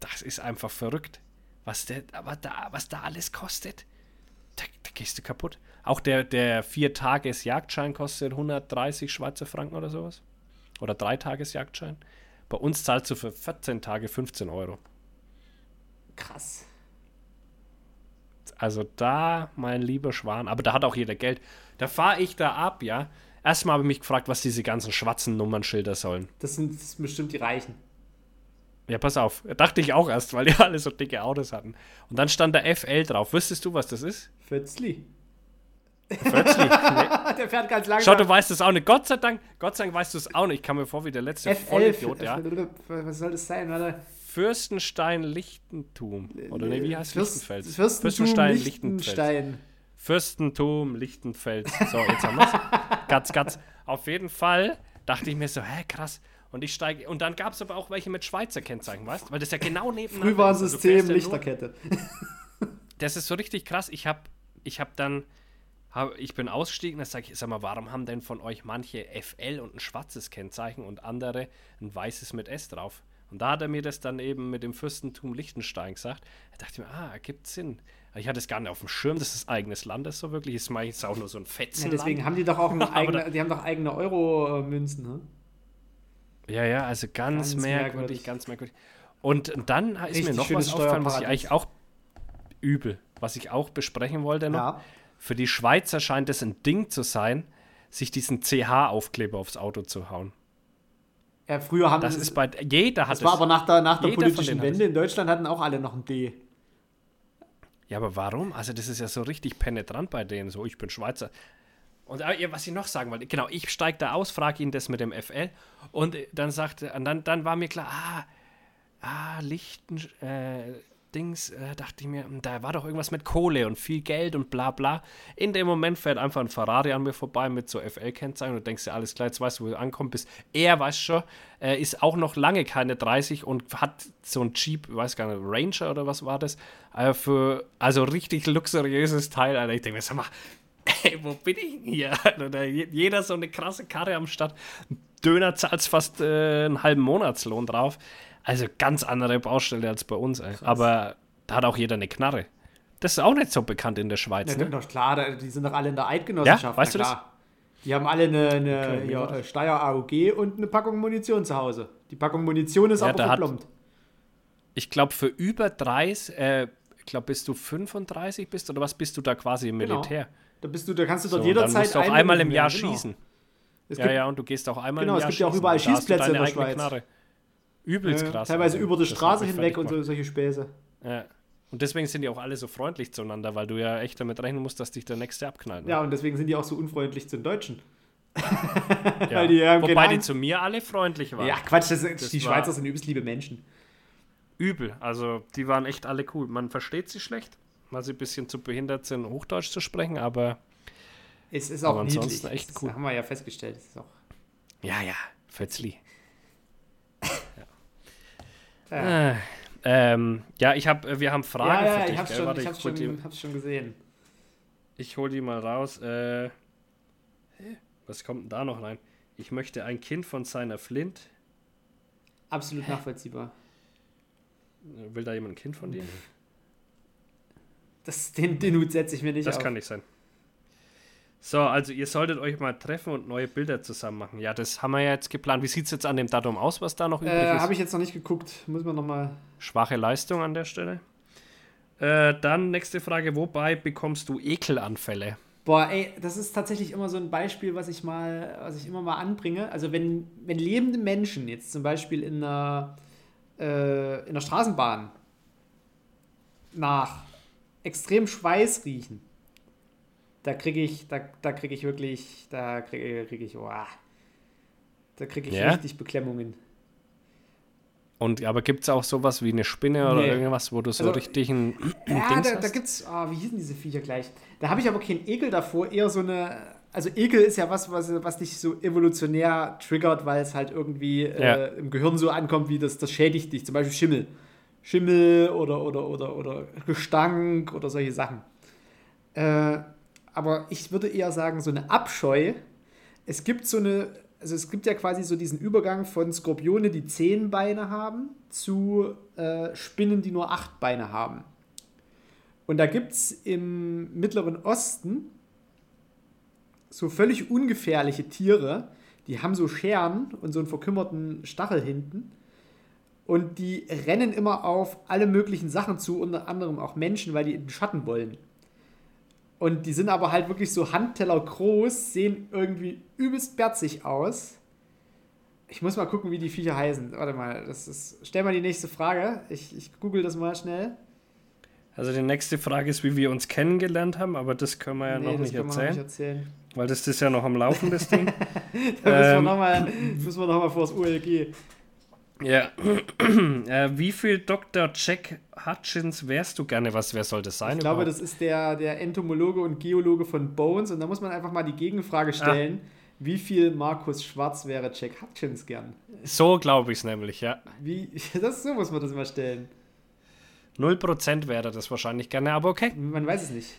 Das ist einfach verrückt. Was, der, aber da, was da alles kostet, da, da gehst du kaputt. Auch der, der Vier-Tages-Jagdschein kostet 130 Schweizer Franken oder sowas. Oder Drei-Tages-Jagdschein. Bei uns zahlst du für 14 Tage 15 Euro. Krass. Also da, mein lieber Schwan, aber da hat auch jeder Geld. Da fahre ich da ab, ja. Erstmal habe ich mich gefragt, was diese ganzen schwarzen Nummernschilder sollen. Das sind, das sind bestimmt die Reichen. Ja, pass auf. Dachte ich auch erst, weil die alle so dicke Autos hatten. Und dann stand da FL drauf. Wüsstest du, was das ist? Fötzli. Fötzli. Nee. Der fährt ganz Schau, langsam. du weißt es auch nicht. Gott sei Dank, Gott sei Dank weißt du es auch nicht. Ich kam mir vor wie der letzte F11. Vollidiot, ja. Was soll das sein? Warte. Fürstenstein-Lichtentum. Oder nee, wie heißt Fürst, Lichtenfels? Liechtenstein. Fürstentum Lichtenfels. So, jetzt haben wir es. Gatz, gatz. Auf jeden Fall dachte ich mir so, hä, krass. Und ich steige. Und dann gab es aber auch welche mit Schweizer Kennzeichen, weißt du? Weil das ja genau. Also du Frühwarnsystem, ja nur- Lichterkette. das ist so richtig krass. Ich habe ich hab dann, hab, ich bin ausgestiegen, da sage ich, sag mal, warum haben denn von euch manche FL und ein schwarzes Kennzeichen und andere ein weißes mit S drauf? Und da hat er mir das dann eben mit dem Fürstentum Liechtenstein gesagt. Da dachte ich mir, ah, ergibt Sinn. Ich hatte es gar nicht auf dem Schirm, dass das eigenes Land ist so wirklich. Ist meistens auch nur so ein Ja, Fetzen. deswegen haben die doch auch eigene, die haben doch eigene Euro-Münzen, ne? Ja, ja, also ganz, Ganz merkwürdig, merkwürdig. ganz merkwürdig. Und dann ist Richtig mir noch was aufgefallen, was ich eigentlich auch übel, was ich auch besprechen wollte noch. Ja. Für die Schweizer scheint es ein Ding zu sein, sich diesen CH-Aufkleber aufs Auto zu hauen. ja, früher haben Das ist bei jeder hat das war es. aber nach der, nach der politischen Wende in Deutschland hatten auch alle noch ein D. Ja, aber warum? Also das ist ja so richtig penetrant bei denen. So, ich bin Schweizer. Und äh, was ich noch sagen wollte, genau, ich steige da aus, frage ihn das mit dem FL und äh, dann sagte, dann, dann war mir klar, ah, ah, Lichten, äh, Dings, äh, dachte ich mir, hm, da war doch irgendwas mit Kohle und viel Geld und bla bla. In dem Moment fährt einfach ein Ferrari an mir vorbei mit so FL-Kennzeichen und denkst dir, alles klar, jetzt weißt du, wo du ankommst bist. Er weiß schon, äh, ist auch noch lange keine 30 und hat so ein Jeep, weiß gar nicht, Ranger oder was war das, äh, für, also richtig luxuriöses Teil. Alter. Ich denke mir, sag mal, ey, wo bin ich denn hier? Oder je- jeder so eine krasse Karre am Start. Döner zahlt fast äh, einen halben Monatslohn drauf. Also ganz andere Baustelle als bei uns. Ey. Aber da hat auch jeder eine Knarre. Das ist auch nicht so bekannt in der Schweiz. Ja, Ne? doch klar, da- die sind doch alle in der Eidgenossenschaft. Ja, weißt du das? klar. Die haben alle eine, eine Okay, ja, Steyr AUG und eine Packung Munition zu Hause. Die Packung Munition ist Ja, aber verplombt. Ich glaube, für über 30, äh, ich glaube, bis du 35 bist oder was, bist du da quasi im Genau. Da bist du, da kannst du So, dort dann jederzeit musst du auch einmal im Jahr genau. schießen. Es Ja, gibt, ja, und du gehst auch einmal Genau, im es Jahr gibt ja auch überall Schießplätze in der Schweiz. Knarre. Übelst äh, krass. teilweise also. über die Das Straße hinweg und so, solche Späße. Ja. Und deswegen sind die auch alle so freundlich zueinander, weil du ja echt damit rechnen musst, dass dich der Nächste abknallt. ne? Ja, und deswegen sind die auch so unfreundlich zu den Deutschen. Ja. weil die Wobei die zu mir alle freundlich waren. Ja, Quatsch, das, die war- Schweizer sind übelst liebe Menschen. Übel. Also die waren echt alle cool. Man versteht sie schlecht, weil sie ein bisschen zu behindert sind, Hochdeutsch zu sprechen, aber Es ist auch Aber niedlich. ansonsten echt das cool. haben wir ja festgestellt. Das ist auch, ja, ja, Fötzli. ja. Äh, ähm, ja, ich hab, wir haben Fragen ja, ja, für dich. ich hab's gell? schon, Warte, ich hab's schon, die, hab's schon gesehen. ich hol die mal raus. Äh, was kommt denn da noch rein? Ich möchte ein Kind von seiner Flint. Absolut nachvollziehbar. Äh, Will da jemand ein Kind von dir? Das, den, den Hut setze ich mir nicht Das auf. kann nicht sein. So, also ihr solltet euch mal treffen und neue Bilder zusammen machen. Ja, das haben wir ja jetzt geplant. Wie sieht es jetzt an dem Datum aus, was da noch übrig Äh, ist? Habe ich jetzt noch nicht geguckt. Muss man nochmal. Schwache Leistung an der Stelle. Äh, dann nächste Frage, wobei bekommst du Ekelanfälle? Boah, ey, das ist tatsächlich immer so ein Beispiel, was ich mal, was ich immer mal anbringe. Also wenn, wenn lebende Menschen jetzt zum Beispiel in einer, äh, in der Straßenbahn nach extrem Schweiß riechen, da kriege ich, da, da kriege ich wirklich, da kriege krieg ich, oh, da kriege ich Ja? richtig Beklemmungen. Und aber gibt es auch sowas wie eine Spinne oder Nee. irgendwas, wo du so Also, richtig ein Ja, Dings da, da hast? gibt's, ah, wie hießen diese Viecher gleich? Da habe ich aber keinen Ekel davor, eher so eine, also Ekel ist ja was, was, was dich so evolutionär triggert, weil es halt irgendwie Ja. äh, im Gehirn so ankommt, wie das, das schädigt dich, zum Beispiel Schimmel. Schimmel oder, oder, oder, oder Gestank oder solche Sachen. Äh, aber ich würde eher sagen, so eine Abscheu. Es gibt so eine, also es gibt ja quasi so diesen Übergang von Skorpione, die zehn Beine haben, zu äh, Spinnen, die nur acht Beine haben. Und da gibt es im Mittleren Osten so völlig ungefährliche Tiere, die haben so Scheren und so einen verkümmerten Stachel hinten. Und die rennen immer auf alle möglichen Sachen zu, unter anderem auch Menschen, weil die in den Schatten wollen. Und die sind aber halt wirklich so Handteller groß, sehen irgendwie übelst berzig aus. Ich muss mal gucken, wie die Viecher heißen. Warte mal, das ist. Stell mal die nächste Frage. Ich, ich google das mal schnell. Also die nächste Frage ist, wie wir uns kennengelernt haben, aber das können wir ja Nee, noch das nicht können wir erzählen, noch nicht erzählen. weil das ist ja noch am Laufen, das Ding. Da müssen wir Ähm. nochmal noch mal vor das OLG. Ja. äh, wie viel Dr. Jack Hutchins wärst du gerne? Was, wer soll das sein? Ich glaube, überhaupt? das ist der, der Entomologe und Geologe von Bones. Und da muss man einfach mal die Gegenfrage stellen: Wie viel Markus Schwarz wäre Jack Hutchins gern? so glaube ich es nämlich, ja. Wie, das, so muss man das mal stellen. 0% wäre das wahrscheinlich gerne, aber okay. Man weiß es nicht.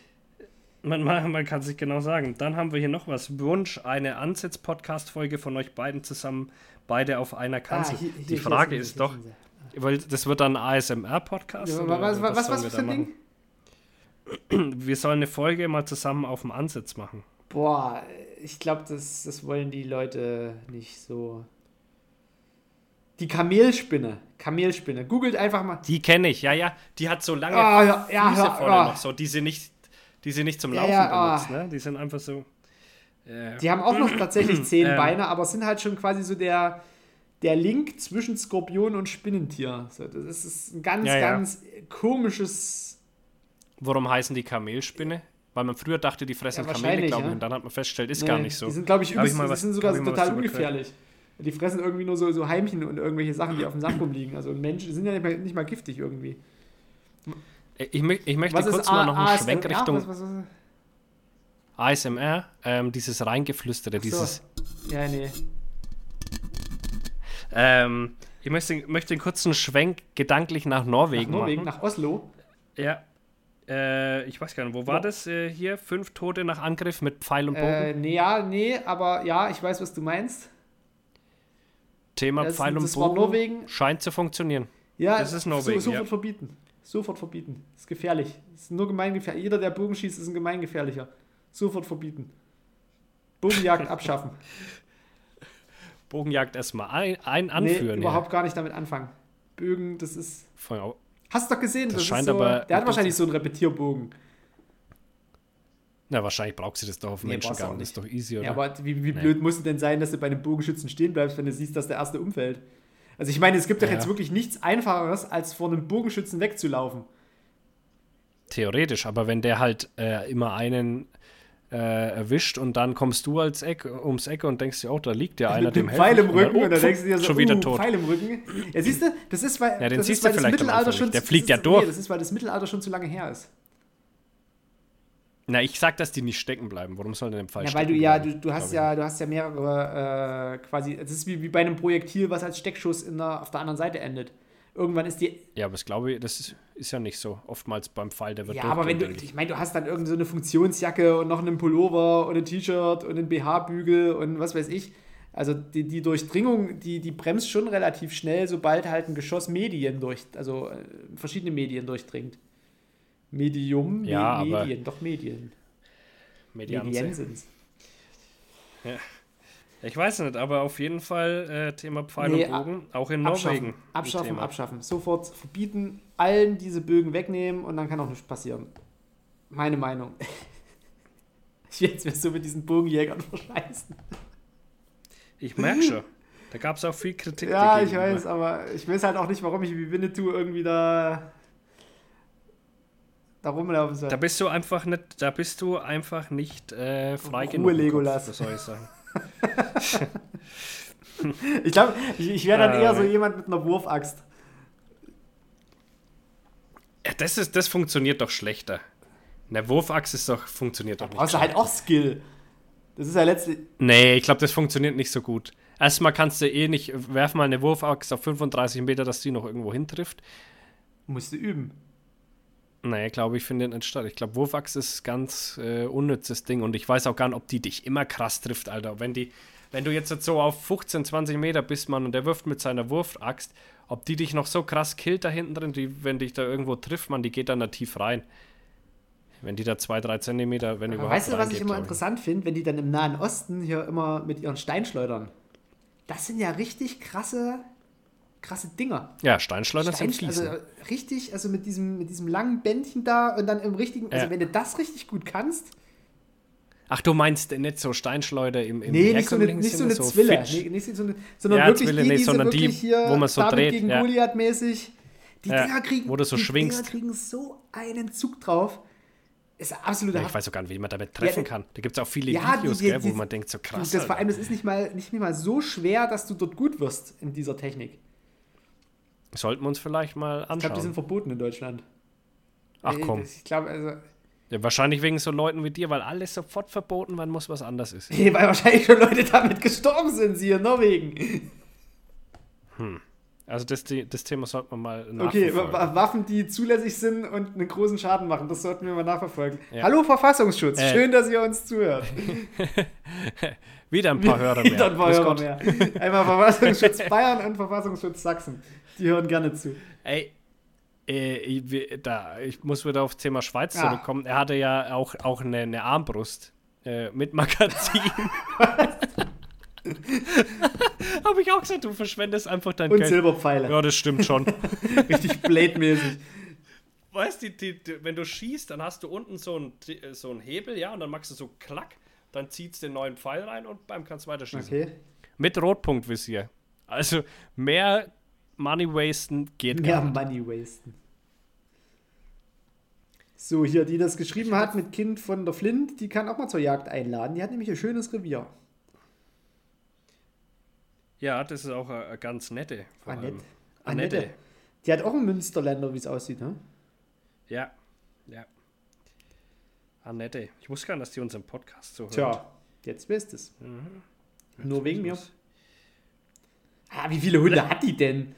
Man, man, kann sich genau sagen. Dann haben wir hier noch was. Wunsch, eine Ansatz-Podcast-Folge von euch beiden zusammen, beide auf einer Kanzel. Ah, hier- hier- Die hier Frage sind sie, ist hier doch, sind weil das wird dann ein ASMR-Podcast. Ja, was, was, was, was wir für ein Ding? Wir sollen eine Folge mal zusammen auf dem Ansatz machen. Boah, ich glaube, das, das wollen die Leute nicht so. Die Kamelspinne. Kamelspinne. Googelt einfach mal. Die kenne ich, ja, ja. Die hat so lange Ah, ja, ja, Füße ja, vorne noch so, die sie nicht, die sie nicht zum Ja, Laufen ja, ah. benutzt, ne? Die sind einfach so. äh, Die haben auch noch tatsächlich zehn Ähm. Beine, aber sind halt schon quasi so der, der Link zwischen Skorpion und Spinnentier. So, das ist ein ganz, Ja, ja. ganz komisches. Warum heißen die Kamelspinne? Weil man früher dachte, die fressen Ja, Kamele, glaube ich, ja. und dann hat man festgestellt, ist Nee, gar nicht so. Die sind, glaube ich, übelst, mal die was- sind sogar so ich total ungefährlich. Die fressen irgendwie nur so, so Heimchen und irgendwelche Sachen, die auf dem Sack rumliegen. Also Menschen die sind ja nicht mal, nicht mal giftig irgendwie. Ich, ich möchte Was kurz mal noch einen ASMR? Schwenk Richtung Was, was, was? ASMR, ähm, dieses Reingeflüstere, So. dieses. Ja, nee. Ähm, ich möchte, möchte einen kurzen Schwenk gedanklich nach Nach Norwegen, Norwegen, machen. nach Oslo. Ja. Äh, ich weiß gar nicht, wo war Ja. das äh, hier? Fünf Tote nach Angriff mit Pfeil und Bogen. Äh, nee, ja, nee, aber ja, ich weiß, was du meinst. Thema das- Pfeil und das war Bogen Norwegen. scheint zu funktionieren. Ja, Das ist Norwegen, So, sofort ja. verbieten. Sofort verbieten. Ist gefährlich. Ist nur gemeingefährlich. Jeder, der Bogen schießt, ist ein gemeingefährlicher. Sofort verbieten. Bogenjagd abschaffen. Bogenjagd erstmal ein, ein nee, anführen. überhaupt gar nicht damit anfangen. Bögen, das ist. ja. Voll- Hast du doch gesehen, Das das, scheint ist so, aber- Der hat wahrscheinlich so einen Repetierbogen. Na, wahrscheinlich brauchst du das doch auf Nee, Menschen du gar nicht. Das ist doch easy, oder? Ja, aber wie, wie Nee. blöd muss es denn sein, dass du bei einem Bogenschützen stehen bleibst, wenn du siehst, dass der erste umfällt? Also ich meine, es gibt doch Ja. jetzt wirklich nichts Einfacheres, als vor einem Bogenschützen wegzulaufen. Theoretisch, aber wenn der halt äh, immer einen äh, erwischt und dann kommst du als Eck, ums Eck und denkst dir auch, da liegt ja einer, mit dem Pfeil im. Rücken und, dann oh, denkst du dir so, schon wieder uh, tot. Pfeil im Rücken. Ja, siehst du, das ist, weil, Ja, das ist, weil das Mittelalter schon... Der fliegt ja durch. Nee, das ist, weil das Mittelalter schon zu lange her ist. Na, ich sag, dass die nicht stecken bleiben. Warum soll denn im Pfeil Ja, weil du ja, du, du hast ja, du hast ja mehrere äh, quasi, das ist wie, wie bei einem Projektil, was als Steckschuss in der, auf der anderen Seite endet. Irgendwann ist die, ich. Ja, aber das glaube ich, das ist, ist ja nicht so. Oftmals beim Pfeil, der wird ja, aber wenn du, ich. ich meine, du hast dann irgend so eine Funktionsjacke und noch einen Pullover und ein T-Shirt und einen BH-Bügel und was weiß ich. Also die, die Durchdringung, die, die bremst schon relativ schnell, sobald halt ein Geschoss Medien durch, also äh, verschiedene Medien durchdringt. Medium, Ja, Me- Medien, doch Medien. Medien sind's. Ich weiß nicht, aber auf jeden Fall äh, Thema Pfeil Nee, und Bogen, auch in Abschaffen, Norwegen. abschaffen, abschaffen. Sofort verbieten, allen diese Bögen wegnehmen und dann kann auch nichts passieren. Meine Meinung. Ich werde jetzt mir so mit diesen Bogenjägern verscheißen. Ich merke schon. Da gab es auch viel Kritik. Ja, dir ich weiß, aber ich weiß halt auch nicht, warum ich wie Winnetou irgendwie da, da rumlaufen soll. Da bist du einfach nicht, da bist du einfach nicht äh, frei Ruhe, genug. Kopf, Legolas. Was soll ich sagen? Ich glaube, ich, ich wäre dann Äh, eher so jemand mit einer Wurfaxt. Ja, das, ist, das funktioniert doch schlechter. Eine Wurfachse ist doch, funktioniert doch nicht. Brauchst du halt auch Skill. Das ist ja letztlich. Nee, ich glaube, das funktioniert nicht so gut. Erstmal kannst du eh nicht, werf mal eine Wurfaxt auf 35 Meter, dass die noch irgendwo hintrifft. Musst du üben. Nee, glaube ich, findet nicht statt. Ich glaube, Wurfaxt ist ganz äh, unnützes Ding und ich weiß auch gar nicht, ob die dich immer krass trifft, Alter. Wenn die, wenn du jetzt so auf 15, 20 Meter bist, Mann, und der wirft mit seiner Wurfaxt, ob die dich noch so krass killt da hinten drin, die, wenn dich da irgendwo trifft, man, die geht dann da tief rein. Wenn die da zwei, drei Zentimeter, wenn Aber überhaupt weißt du, was ich immer interessant finde, wenn die dann im Nahen Osten hier immer mit ihren Steinschleudern. Das sind ja richtig krasse, krasse Dinger. Ja, Steinschleudern sind Stein, fies. also richtig, also mit diesem, mit diesem langen Bändchen da und dann im richtigen, also Ja. wenn du das richtig gut kannst, Ach, du meinst nicht so Steinschleuder im, im nee, nicht so eine, nicht so eine Zwille, nee, nicht so eine, sondern Ja, wirklich Zwille die, nicht, die sondern so die, hier wo man so David dreht, gegen ja. Goliath mäßig. Die Ja, Dinger kriegen, wo du so die schwingst. Dinger kriegen so einen Zug drauf. Ist absolut Ja, ich weiß auch gar nicht, wie man damit treffen Ja, kann. Da gibt es auch viele ja, die- Videos, die- gell, wo die- man denkt, so krass. das vor allem, das ist nicht mal, nicht mal so schwer, dass du dort gut wirst in dieser Technik. Sollten wir uns vielleicht mal Ich glaube, die sind anschauen. verboten in Deutschland. Ach Ey, komm. Ich glaube, also, Ja, wahrscheinlich wegen so Leuten wie dir, weil alles sofort verboten werden muss, was anders ist. weil wahrscheinlich schon Leute damit gestorben sind, sie in Norwegen. Also das, das Thema sollten wir mal Okay, nachverfolgen. Wa- Waffen, die zulässig sind und einen großen Schaden machen, das sollten wir mal nachverfolgen. Ja. Hallo Verfassungsschutz, Äh. schön, dass ihr uns zuhört. Wieder ein paar Hörer mehr. Wieder ein paar Hörer mehr. Einmal Verfassungsschutz Bayern und Verfassungsschutz Sachsen. Die hören gerne zu. Ey, äh, da, ich muss wieder aufs Thema Schweiz Ah. zurückkommen. Er hatte ja auch, auch eine, eine Armbrust äh, mit Magazin. Habe ich auch gesagt, du verschwendest einfach dein Und Geld. Silberpfeile. Ja, das stimmt schon. Richtig Blade-mäßig. weißt du, wenn du schießt, dann hast du unten so einen so einen Hebel, ja, und dann machst du so klack, dann ziehst du den neuen Pfeil rein und beim kannst weiter schießen. Okay. Mit Rotpunktvisier. Also mehr Money wasten geht gar nicht. Money wasten. So, hier, die das geschrieben hat mit Kind von der Flint, die kann auch mal zur Jagd einladen. Die hat nämlich ein schönes Revier. Ja, das ist auch eine, ganz nette. Annette. Annette. Annette. Die hat auch einen Münsterländer, wie es aussieht, ne? Ja, ja. Annette. Ich wusste gar nicht, dass die unseren Podcast so hört. Tja, jetzt wisst es. Nur wegen mir. Ah, wie viele Hunde hat die denn?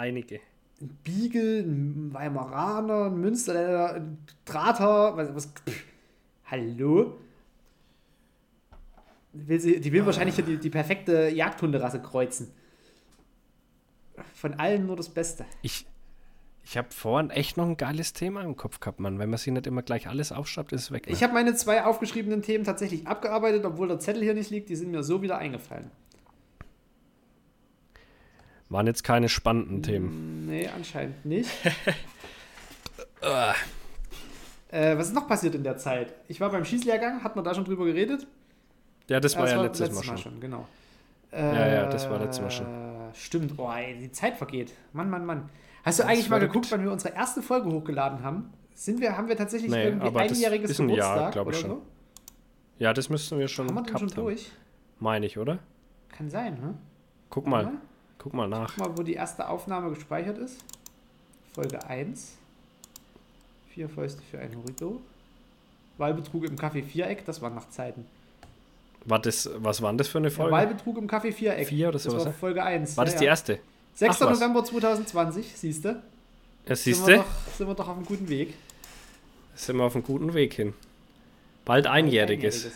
Einige. Ein Beagle, ein Weimaraner, ein Münsterländer, ein Drahthaar, was, was pff, Hallo? Will sie, die will wahrscheinlich hier die, die perfekte Jagdhunderasse kreuzen. Von allen nur das Beste. Ich, ich habe vorhin echt noch ein geiles Thema im Kopf gehabt, Mann. Wenn man sich nicht immer gleich alles aufschreibt, ist es weg. Ne? Ich habe meine zwei aufgeschriebenen Themen tatsächlich abgearbeitet, obwohl der Zettel hier nicht liegt. Die sind mir so wieder eingefallen. Waren jetzt keine spannenden Themen. Nee, anscheinend nicht. äh, was ist noch passiert in der Zeit? Ich war beim Schießlehrgang, hat man da schon drüber geredet? Ja, das war das ja letztes, Mal schon. genau. Ja, ja, das war letztes Mal schon. Äh, Stimmt, oh, ey, die Zeit vergeht. Mann, Mann, Mann. Hast du eigentlich mal geguckt, wann wir unsere erste Folge hochgeladen haben? Sind wir, haben wir tatsächlich Nee, irgendwie das einjähriges ist ein Jahr, Geburtstag ich oder schon. so? Ja, das müssten wir schon Haben wir den schon haben. durch? Meine ich, oder? Kann sein, ne? Guck mal, Warte guck mal nach. Guck mal, wo die erste Aufnahme gespeichert ist. Folge 1. Vier Fäuste für ein Horrido. Wahlbetrug im Café Viereck, das waren noch Zeiten. War das, was war das für eine Ja, Folge? Wahlbetrug im Café Viereck. Vier oder das sowas, war ja? Folge 1. war ja, das die ja. erste? 6. Ach. November 2020, siehst du? Ja, Sind, siehst wir du? doch- sind wir doch auf einem guten Weg. Sind wir auf einem guten Weg hin. Bald einjähriges.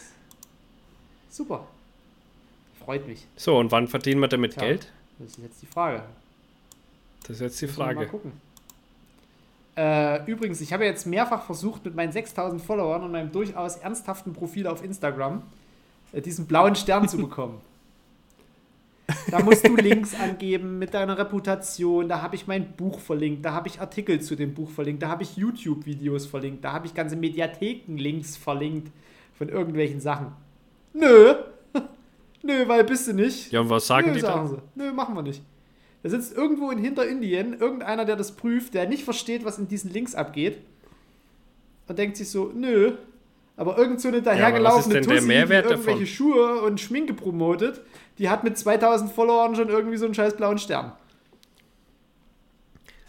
Super. Freut mich. So, und wann verdienen wir damit Tja. Geld? Das ist jetzt die Frage. Das ist jetzt die wir Mal Frage. gucken. Äh, übrigens, ich habe jetzt mehrfach versucht, mit meinen 6000 Followern und meinem durchaus ernsthaften Profil auf Instagram äh, diesen blauen Stern zu bekommen. Da musst du Links angeben mit deiner Reputation. Da habe ich mein Buch verlinkt. Da habe ich Artikel zu dem Buch verlinkt. Da habe ich YouTube-Videos verlinkt. Da habe ich ganze Mediatheken-Links verlinkt von irgendwelchen Sachen. Nö. Nö, weil bist du nicht. Ja, und was sagen Nö, die sagen dann? sie. Nö, machen wir nicht. Da sitzt irgendwo in Hinterindien irgendeiner, der das prüft, der nicht versteht, was in diesen Links abgeht. Und denkt sich so, nö. Aber irgend so eine dahergelaufene der Tussi, die irgendwelche davon? Schuhe und Schminke promotet, die hat mit 2000 Followern schon irgendwie so einen scheiß blauen Stern.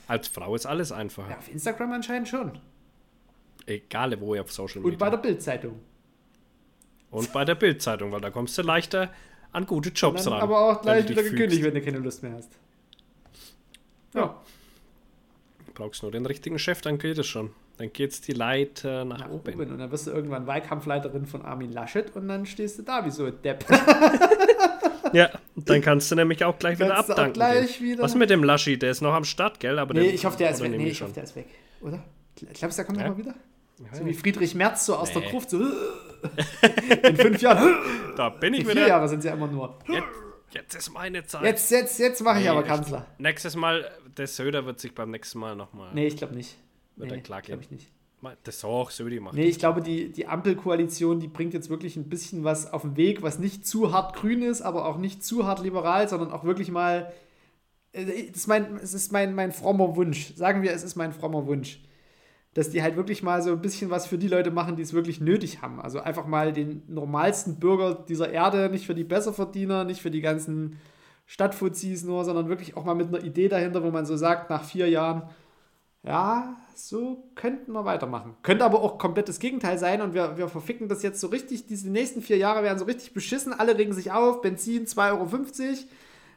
Als Frau ist alles einfacher. Ja, auf Instagram anscheinend schon. Egal, wo ihr auf Social Und Media. bei der Bildzeitung. Und bei der Bildzeitung, weil da kommst du leichter an gute Jobs ran. aber auch gleich wieder gekündigt, wenn du keine Lust mehr hast. Ja. Du brauchst nur den richtigen Chef, dann geht es schon. Dann geht's die Leiter nach, Nach oben. oben. Und dann wirst du irgendwann Wahlkampfleiterin von Armin Laschet und dann stehst du da wie so ein Depp. Ja, dann kannst du nämlich auch gleich wieder abdanken. gleich wieder- Was mit dem Laschi? Der ist noch am Start, gell? Aber Nee, der, ich hoffe, der ist weg. Nee, ich hoffe, der ist weg. Oder? Glaubst du, der kommt Ja. nochmal wieder? Ja, So wie Friedrich Merz, so aus der Nee. Gruft, so in fünf Jahren. Da bin ich Vier wieder. Jahre sind sie ja immer nur. Jetzt, jetzt ist meine Zeit. Jetzt, jetzt, jetzt mache ich Nee, aber ich- Kanzler. Nächstes Mal, der Söder wird sich beim nächsten Mal nochmal. Nee, ich glaube nicht. Wird nee, er klar glaube gehen. ich nicht. Das soll auch Södi machen. Nee, ich glaube, die, die Ampelkoalition, die bringt jetzt wirklich ein bisschen was auf den Weg, was nicht zu hart grün ist, aber auch nicht zu hart liberal, sondern auch wirklich mal. äh, Das ist mein, es ist mein, mein frommer Wunsch. Sagen wir, es ist mein frommer Wunsch. Dass die halt wirklich mal so ein bisschen was für die Leute machen, die es wirklich nötig haben. Also einfach mal den normalsten Bürger dieser Erde, nicht für die Besserverdiener, nicht für die ganzen Stadtfuzis nur, sondern wirklich auch mal mit einer Idee dahinter, wo man so sagt, nach vier Jahren, ja, so könnten wir weitermachen. Könnte aber auch komplett das Gegenteil sein und wir, wir verficken das jetzt so richtig. Diese nächsten vier Jahre werden so richtig beschissen. Alle regen sich auf. Benzin 2,50 Euro.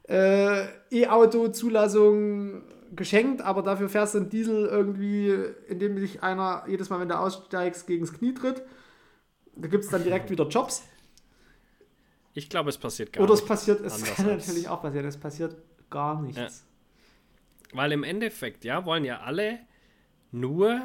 Äh, E-Auto-Zulassung geschenkt, aber dafür fährst du einen Diesel irgendwie, indem dich einer jedes Mal, wenn du aussteigst, gegens Knie tritt. Da gibt es dann direkt wieder Jobs. Ich glaube, es passiert gar Oder es nicht. passiert, es kann als- natürlich auch passieren, es passiert gar nichts. Weil im Endeffekt, ja, wollen ja alle nur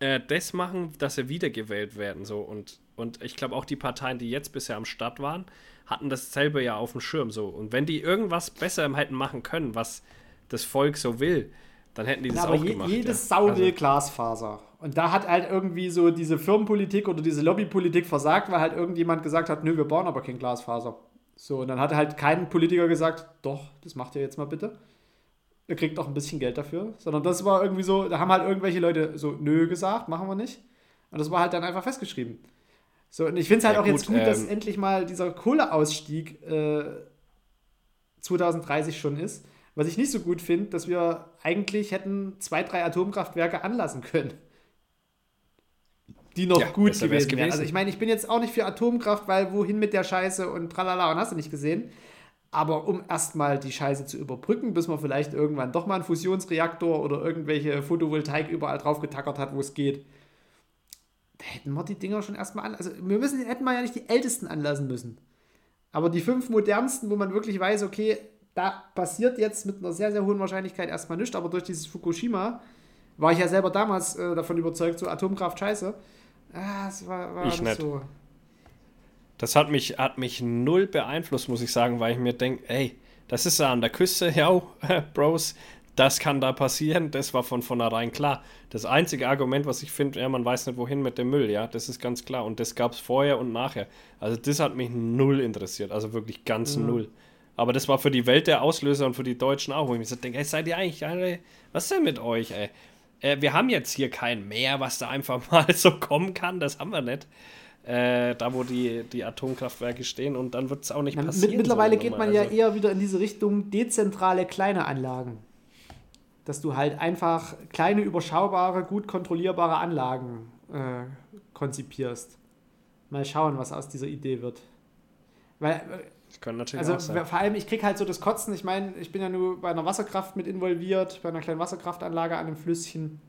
äh, das machen, dass sie wiedergewählt werden. So. Und und ich glaube auch die Parteien, die jetzt bisher am Start waren, hatten dasselbe ja auf dem Schirm so. Und wenn die irgendwas besser hätten machen können, was das Volk so will, dann hätten die das aber auch je, gemacht. jedes ja. Sau Also- will Glasfaser. Und da hat halt irgendwie so diese Firmenpolitik oder diese Lobbypolitik versagt, weil halt irgendjemand gesagt hat, nö, wir bauen aber kein Glasfaser. So, und dann hat halt kein Politiker gesagt, doch, das macht ihr jetzt mal bitte. Ihr kriegt auch ein bisschen Geld dafür. Sondern das war irgendwie so, da haben halt irgendwelche Leute so, nö gesagt, machen wir nicht. Und das war halt dann einfach festgeschrieben. So, und ich finde es halt Ja, auch jetzt gut, gut, dass ähm, endlich mal dieser Kohleausstieg äh, 2030 schon ist. Was ich nicht so gut finde, dass wir eigentlich hätten zwei, drei Atomkraftwerke anlassen können. Die noch Ja, gut wär's gewesen wären. gewesen. Also ich meine, ich bin jetzt auch nicht für Atomkraft, weil wohin mit der Scheiße und tralala und hast du nicht gesehen. Aber um erstmal die Scheiße zu überbrücken, bis man vielleicht irgendwann doch mal einen Fusionsreaktor oder irgendwelche Photovoltaik überall drauf getackert hat, wo es geht, da hätten wir die Dinger schon erstmal an. Also wir müssen, hätten wir ja nicht die ältesten anlassen müssen. Aber die fünf modernsten, wo man wirklich weiß, okay, da passiert jetzt mit einer sehr, sehr hohen Wahrscheinlichkeit erstmal nichts, aber durch dieses Fukushima war ich ja selber damals äh, davon überzeugt, so Atomkraft scheiße. Ah, es war, war Ich nicht nicht. so. Das hat mich, hat mich null beeinflusst, muss ich sagen, weil ich mir denke, ey, das ist ja an der Küste, ja, Bros, das kann da passieren, das war von vornherein klar. Das einzige Argument, was ich finde, ja, man weiß nicht, wohin mit dem Müll, ja, das ist ganz klar. Und das gab es vorher und nachher. Also das hat mich null interessiert, also wirklich ganz null. Aber das war für die Welt der Auslöser und für die Deutschen auch, wo ich mir so denke, ey, seid ihr eigentlich alle, was ist denn mit euch, ey? Äh, wir haben jetzt hier kein Meer, was da einfach mal so kommen kann, das haben wir nicht. Äh, da, wo die, die Atomkraftwerke stehen und dann wird es auch nicht Na, passieren. mit, mittlerweile so geht man ja Also, eher wieder in diese Richtung dezentrale kleine Anlagen. Dass du halt einfach kleine, überschaubare, gut kontrollierbare Anlagen äh, konzipierst. Mal schauen, was aus dieser Idee wird. Weil, äh, Das kann natürlich also auch sein. vor allem, ich krieg halt so das Kotzen. Ich meine, ich bin ja nur bei einer Wasserkraft mit involviert, bei einer kleinen Wasserkraftanlage an einem Flüsschen.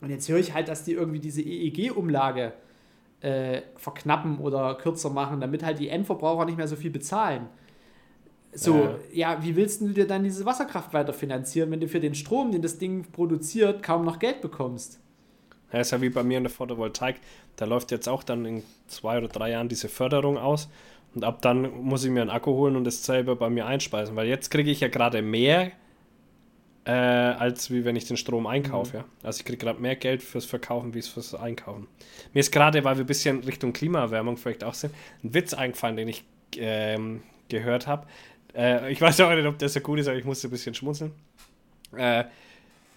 Und jetzt höre ich halt, dass die irgendwie diese EEG-Umlage äh, verknappen oder kürzer machen, damit halt die Endverbraucher nicht mehr so viel bezahlen. So, ja, wie willst du dir dann diese Wasserkraft weiterfinanzieren, wenn du für den Strom, den das Ding produziert, kaum noch Geld bekommst? Ja, ist ja wie bei mir in der Photovoltaik. Da läuft jetzt auch dann in zwei oder drei Jahren diese Förderung aus. Und ab dann muss ich mir einen Akku holen und dasselbe bei mir einspeisen. Weil jetzt kriege ich ja gerade mehr, äh, als wie wenn ich den Strom einkaufe. Ja? Also ich kriege gerade mehr Geld fürs Verkaufen wie fürs Einkaufen. Mir ist gerade, weil wir ein bisschen Richtung Klimaerwärmung vielleicht auch sind, ein Witz eingefallen, den ich ähm, gehört habe. Äh, ich weiß auch nicht, ob der so gut ist, aber ich musste ein bisschen schmunzeln. Äh,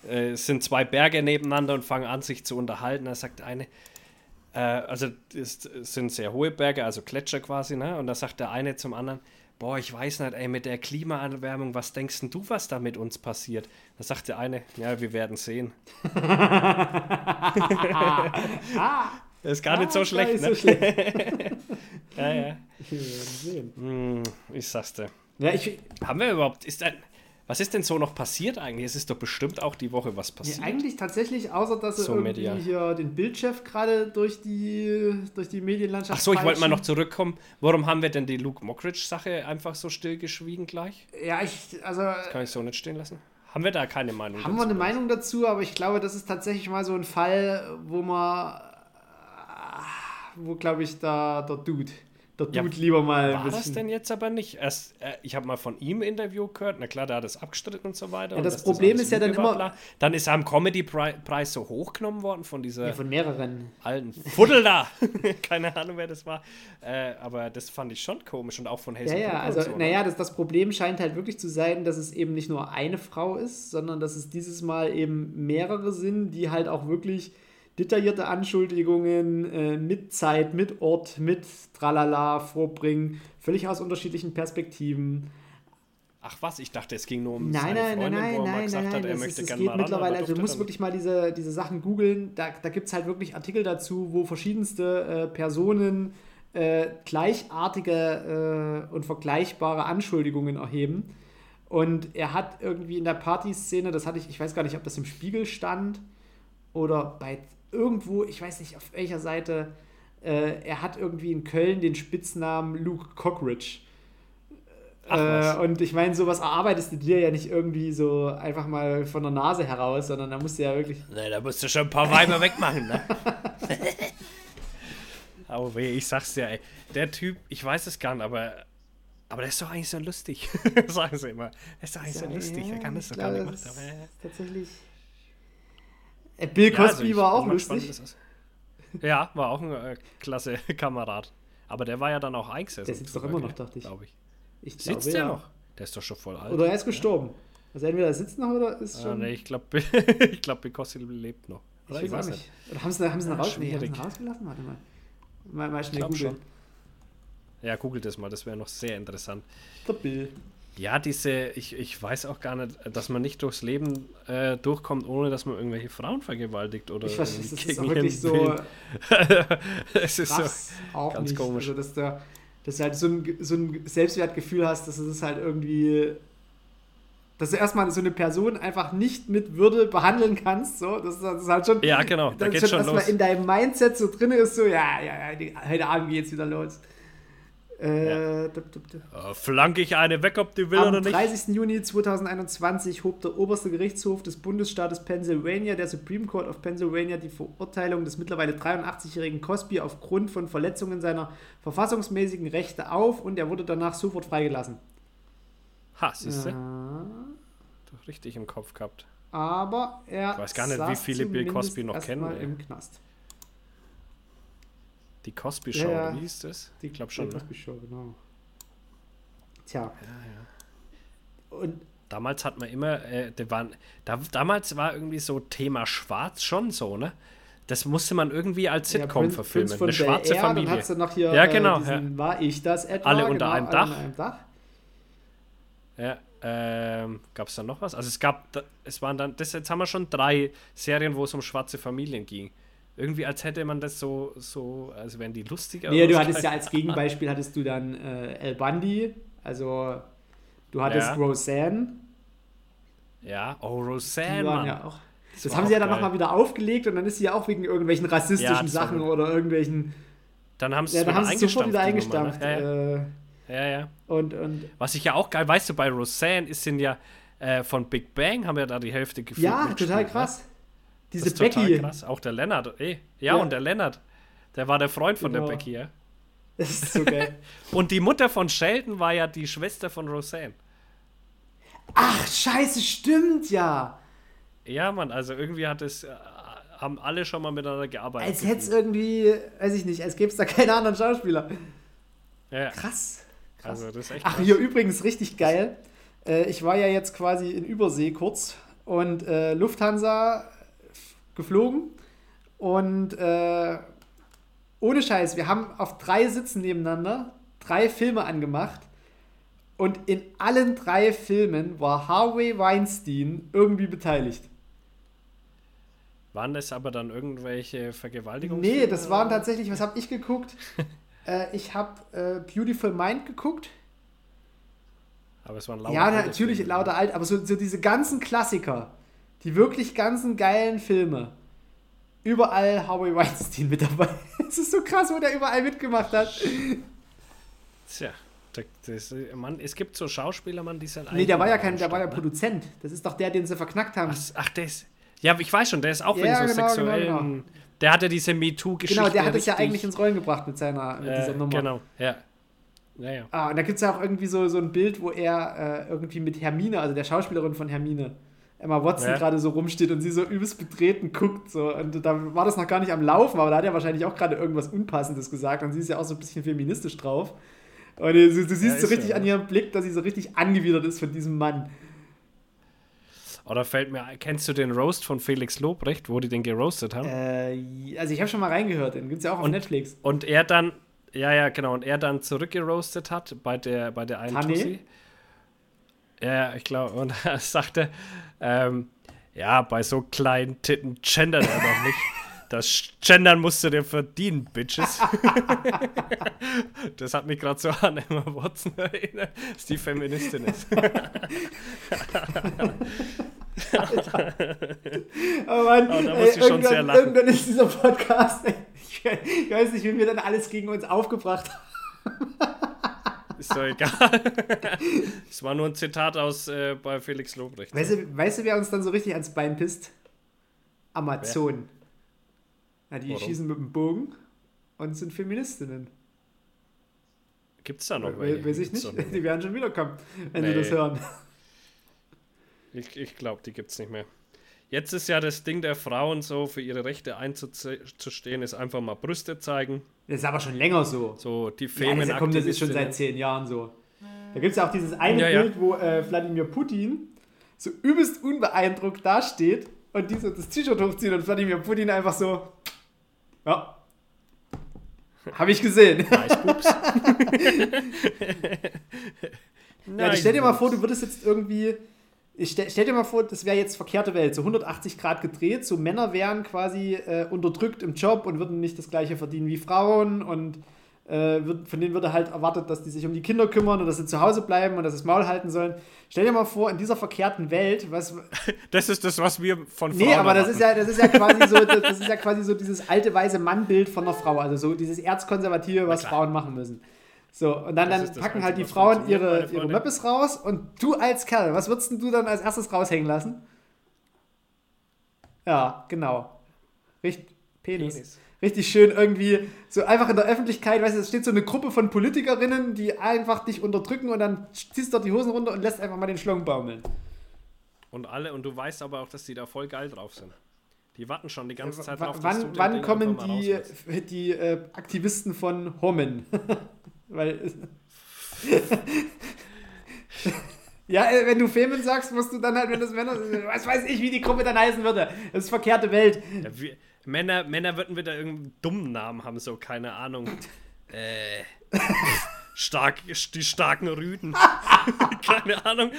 äh, es sind zwei Berge nebeneinander und fangen an, sich zu unterhalten. Da sagt eine, äh, also es sind sehr hohe Berge, also Gletscher quasi, ne? Und da sagt der eine zum anderen, boah, ich weiß nicht, ey, mit der Klimaerwärmung, was denkst denn du, was da mit uns passiert? Da sagt der eine, ja, wir werden sehen. das ist gar nicht so Ah, schlecht, ne? so schlecht. Ja, ja. Wir werden sehen. Hm, ich sag's dir. Ja, ich, Haben wir überhaupt, ist ein, was ist denn so noch passiert eigentlich? Es ist doch bestimmt auch die Woche was passiert. eigentlich tatsächlich, außer dass sie So irgendwie medial. hier den Bildchef gerade durch die, durch die Medienlandschaft Ach so, ich wollte mal noch zurückkommen. Warum haben wir denn die Luke Mockridge-Sache einfach so stillgeschwiegen gleich? Ja, ich, also Kann ich so nicht stehen lassen? Haben wir da keine Meinung haben wir eine Meinung dazu, aber ich glaube, das ist tatsächlich mal so ein Fall, wo man, wo glaube ich da der Dude, der Ja, Dude lieber mal War das denn jetzt aber nicht? Erst, äh, ich habe mal von ihm ein Interview gehört. Na klar, der hat das abgestritten und so weiter. Ja, und das dass Problem ist ja dann immer- bla. Dann ist er am Comedy-Preis so hochgenommen worden von dieser ja, von mehreren. alten Fuddel da. Keine Ahnung, wer das war. Äh, aber das fand ich schon komisch und auch von Ja, Hazel ja, Brugger also, so, ne? naja, das, das Problem scheint halt wirklich zu sein, dass es eben nicht nur eine Frau ist, sondern dass es dieses Mal eben mehrere sind, die halt auch wirklich detaillierte Anschuldigungen äh, mit Zeit, mit Ort, mit Tralala vorbringen, völlig aus unterschiedlichen Perspektiven. Ach was, ich dachte, es ging nur um Nein, seine nein, Freundin, nein, wo er mal nein, gesagt nein, hat, nein, er das möchte gerne mal ran, mittlerweile, also du musst wirklich mal diese, diese Sachen googeln, da, da gibt es halt wirklich Artikel dazu, wo verschiedenste äh, Personen äh, gleichartige äh, und vergleichbare Anschuldigungen erheben. Und er hat irgendwie in der Partyszene, das hatte ich, ich weiß gar nicht, ob das im Spiegel stand oder bei irgendwo, ich weiß nicht auf welcher Seite, äh, er hat irgendwie in Köln den Spitznamen Luke Cockridge. Ach. Äh, und ich meine, sowas erarbeitest du dir ja nicht irgendwie so einfach mal von der Nase heraus, sondern da musst du ja wirklich. Nee, da musst du schon ein paar Weiber wegmachen, ne? Oh weh, ich sag's dir, ey. Der Typ, ich weiß es gar nicht, aber, aber der ist doch eigentlich so lustig. Sagen sie immer. Der ist doch eigentlich so lustig. Er kann das doch gar nicht machen. Aber, Tatsächlich. Äh, Bill ja, also Cosby ich war auch lustig. Ja, war auch ein äh, klasse Kamerad. Aber der war ja dann auch eingesessen. Der sitzt doch immer noch, dachte ich. Glaube ich. Ich Sitzt glaube, der ja. noch? Der ist doch schon voll alt. Oder er ist gestorben. Also entweder er sitzt noch oder ist Ah, schon. nee, ich glaube, ich glaub, Bikossi lebt noch. Oder ich weiß nicht. Oder haben sie, haben sie ihn rausgelassen? Warte mal. Mal, mal schnell glaub googeln. Ja, googelt das mal, das wäre noch sehr interessant. Der Bill. Ja, diese, ich, ich weiß auch gar nicht, dass man nicht durchs Leben äh, durchkommt, ohne dass man irgendwelche Frauen vergewaltigt oder Ich weiß, das ist auch wirklich so es ist krass. auch ganz nicht. komisch. Also, dass, da, dass du halt so ein, so ein Selbstwertgefühl hast, dass du das halt irgendwie. Dass du erstmal so eine Person einfach nicht mit Würde behandeln kannst. So. Das, ist- das ist halt schon. so. Ja, genau, da geht's schon erstmal los. in deinem Mindset so drin ist, so, ja, ja, ja, heute Abend geht's wieder los. Äh, dup, dup, dup. Äh, Flanke ich eine weg, ob die will Am oder nicht? 30. Juni 2021 hob der oberste Gerichtshof des Bundesstaates Pennsylvania, der Supreme Court of Pennsylvania, die Verurteilung des mittlerweile 83-jährigen Cosby aufgrund von Verletzungen seiner verfassungsmäßigen Rechte auf und er wurde danach sofort freigelassen. Ha, siehst du? Ja, Doch richtig im Kopf gehabt. aber er Ich weiß gar nicht, wie viele Bill Cosby noch kennen, im Knast. Die Cosby Show, Ja, ja. wie hieß das? Die Ich glaube schon. Bill Ne? Cosby Show, genau. Tja. Ja, ja. Und Damals hat man immer, äh, die waren, da, damals war irgendwie so Thema Schwarz schon so, ne? Das musste man irgendwie als ja, Sitcom Prinz- verfilmen. Prinz Eine schwarze Air, Familie. Dann hast du noch hier Ja, genau, äh, diesen, war ich das etwa? Alle unter genau, einem alle Dach. einem Dach. Ja, ähm, gab es da noch was? Also es gab, es waren dann, das, jetzt haben wir schon drei Serien, wo es um schwarze Familien ging. Irgendwie als hätte man das so, so, als wären die lustiger. Nee, du hattest ja als Gegenbeispiel hattest du dann äh, El Bundy, also du hattest Ja. Roseanne, Ja, oh, Roseanne, waren Mann. ja auch. Das, war haben sie ja dann nochmal wieder aufgelegt und dann ist sie ja auch wegen irgendwelchen rassistischen Ja, das Sachen oder irgendwelchen. Dann haben sie Ja, es sofort wieder die eingestampft. Ne? Äh, Ja, ja. und, und Was ich ja auch geil, weißt du, bei Roseanne ist sind ja äh, von Big Bang haben ja da die Hälfte gefühlt. ja, total ne? Krass. Das Diese ist total Becky, krass. Auch der Lennart, ey. Ja, Ja. und der Lennart. Der war der Freund von Genau. der Becky, ja. das ist so geil. Und die Mutter von Sheldon war ja die Schwester von Roseanne. Ach, scheiße, stimmt ja. Ja, Mann, also irgendwie hat es, äh, haben alle schon mal miteinander gearbeitet. Als hätte es irgendwie, weiß ich nicht, als gäbe es da keine anderen Schauspieler. ja, Krass. krass. also das ist echt Ach, krass. hier übrigens richtig geil. Äh, ich war ja jetzt quasi in Übersee kurz und äh, Lufthansa geflogen und äh, ohne Scheiß, wir haben auf drei Sitzen nebeneinander drei Filme angemacht und in allen drei Filmen war Harvey Weinstein irgendwie beteiligt. Waren das aber dann irgendwelche Vergewaltigungen? Nee, das waren tatsächlich, was habe ich geguckt? äh, ich habe äh, Beautiful Mind geguckt. Aber es waren lauter Ja, natürlich Filme. lauter alt, aber so, so diese ganzen Klassiker, die wirklich ganzen geilen Filme, überall Harvey Weinstein mit dabei. Es ist so krass, wo der überall mitgemacht hat. Tja, da- das, Mann, es gibt so Schauspieler, Mann, die sind Nee, der war ja kein, der war ja ne? Produzent. Das ist doch der, den sie verknackt haben. Ach, ach, der ist. Ja, ich weiß schon, der ist auch Ja, wegen so genau, genau, sexuellen. genau. Der hatte diese MeToo-Geschichte. genau, der hat es ja eigentlich ins Rollen gebracht mit seiner mit dieser äh, Nummer. Genau, ja. Ja, ja. Ah, und da gibt es ja auch irgendwie so, so ein Bild, wo er äh, irgendwie mit Hermine, also der Schauspielerin von Hermine, Emma Watson Ja. gerade so rumsteht und sie so übelst betreten guckt. So. Und da war das noch gar nicht am Laufen, aber da hat er wahrscheinlich auch gerade irgendwas Unpassendes gesagt und sie ist ja auch so ein bisschen feministisch drauf. Und du, du siehst Ja, so richtig ja. an ihrem Blick, dass sie so richtig angewidert ist von diesem Mann. Oder fällt mir, ein, kennst du den Roast von Felix Lobrecht, wo die den geroastet haben? Äh, also ich habe schon mal reingehört, den gibt es ja auch auf Und- Netflix. Und er dann, ja, ja, genau, und er dann zurückgeroastet hat bei der, bei der einen Tanne? Tussi. Ja, ich glaube, und er sagte, ähm, ja, bei so kleinen Titten gendert er doch nicht. Das Gendern musst du dir verdienen, Bitches. das hat mich gerade so an Emma Watson erinnert, dass die Feministin ist. Oh Mann, Oh, da muss ich schon sehr irgendwann, lachen. irgendwann ist dieser Podcast, ich weiß nicht, wie wir dann alles gegen uns aufgebracht haben. Ist doch egal. Es war nur ein Zitat aus äh, bei Felix Lobrecht. Weißt du, weißt du, wer uns dann so richtig ans Bein pisst? Amazon. Ja, die Warum? schießen mit dem Bogen und sind Feministinnen. Gibt es da noch We weiß ich nicht. Die werden schon wiederkommen, wenn sie Nee. das hören. Ich, ich glaube, die gibt es nicht mehr. Jetzt ist ja das Ding der Frauen so, für ihre Rechte einzustehen, ist einfach mal Brüste zeigen. Das ist aber schon länger so. So die Ja, das, das ist schon seit zehn Jahren so. Da gibt es ja auch dieses eine Ja, ja. Bild, wo äh, Wladimir Putin so übelst unbeeindruckt dasteht und die so das T-Shirt hochziehen und Wladimir Putin einfach so, ja, habe ich gesehen. Nice Boobs. Ja, stell dir mal vor, du würdest jetzt irgendwie. Ich stell, stell dir mal vor, das wäre jetzt verkehrte Welt, so 180 Grad gedreht. So Männer wären quasi äh, unterdrückt im Job und würden nicht das gleiche verdienen wie Frauen und äh, wird, von denen würde halt erwartet, dass die sich um die Kinder kümmern und dass sie zu Hause bleiben und dass sie das Maul halten sollen. Stell dir mal vor, in dieser verkehrten Welt, was. Das ist das, was wir von Frauen Nee, aber das ist ja, das ist ja quasi so, das, das ist ja quasi so dieses alte weiße Mannbild von einer Frau, also so dieses erzkonservative, was. Frauen machen müssen. So, und dann, dann packen halt die Frauen ihre, ihre. Möppes raus und du als Kerl, was würdest du dann als erstes raushängen lassen? Ja, genau. Richtig, Penis. Penis. Richtig schön irgendwie, so einfach in der Öffentlichkeit, weißt du, es steht so eine Gruppe von Politikerinnen, die einfach dich unterdrücken und dann ziehst du dort die Hosen runter und lässt einfach mal den Schlong baumeln. Und alle, und du weißt aber auch, dass die da voll geil drauf sind. Die warten schon die ganze Zeit W drauf, wann wann kommen die, die äh, Aktivisten von Hommen? Weil. ja, äh, wenn du Femen sagst, musst du dann halt, wenn das Männer. Was weiß ich, wie die Gruppe dann heißen würde. Das ist verkehrte Welt. Ja, wir, Männer, Männer würden wieder irgendeinen dummen Namen haben, so, keine Ahnung. äh. Stark, die starken Rüden. keine Ahnung.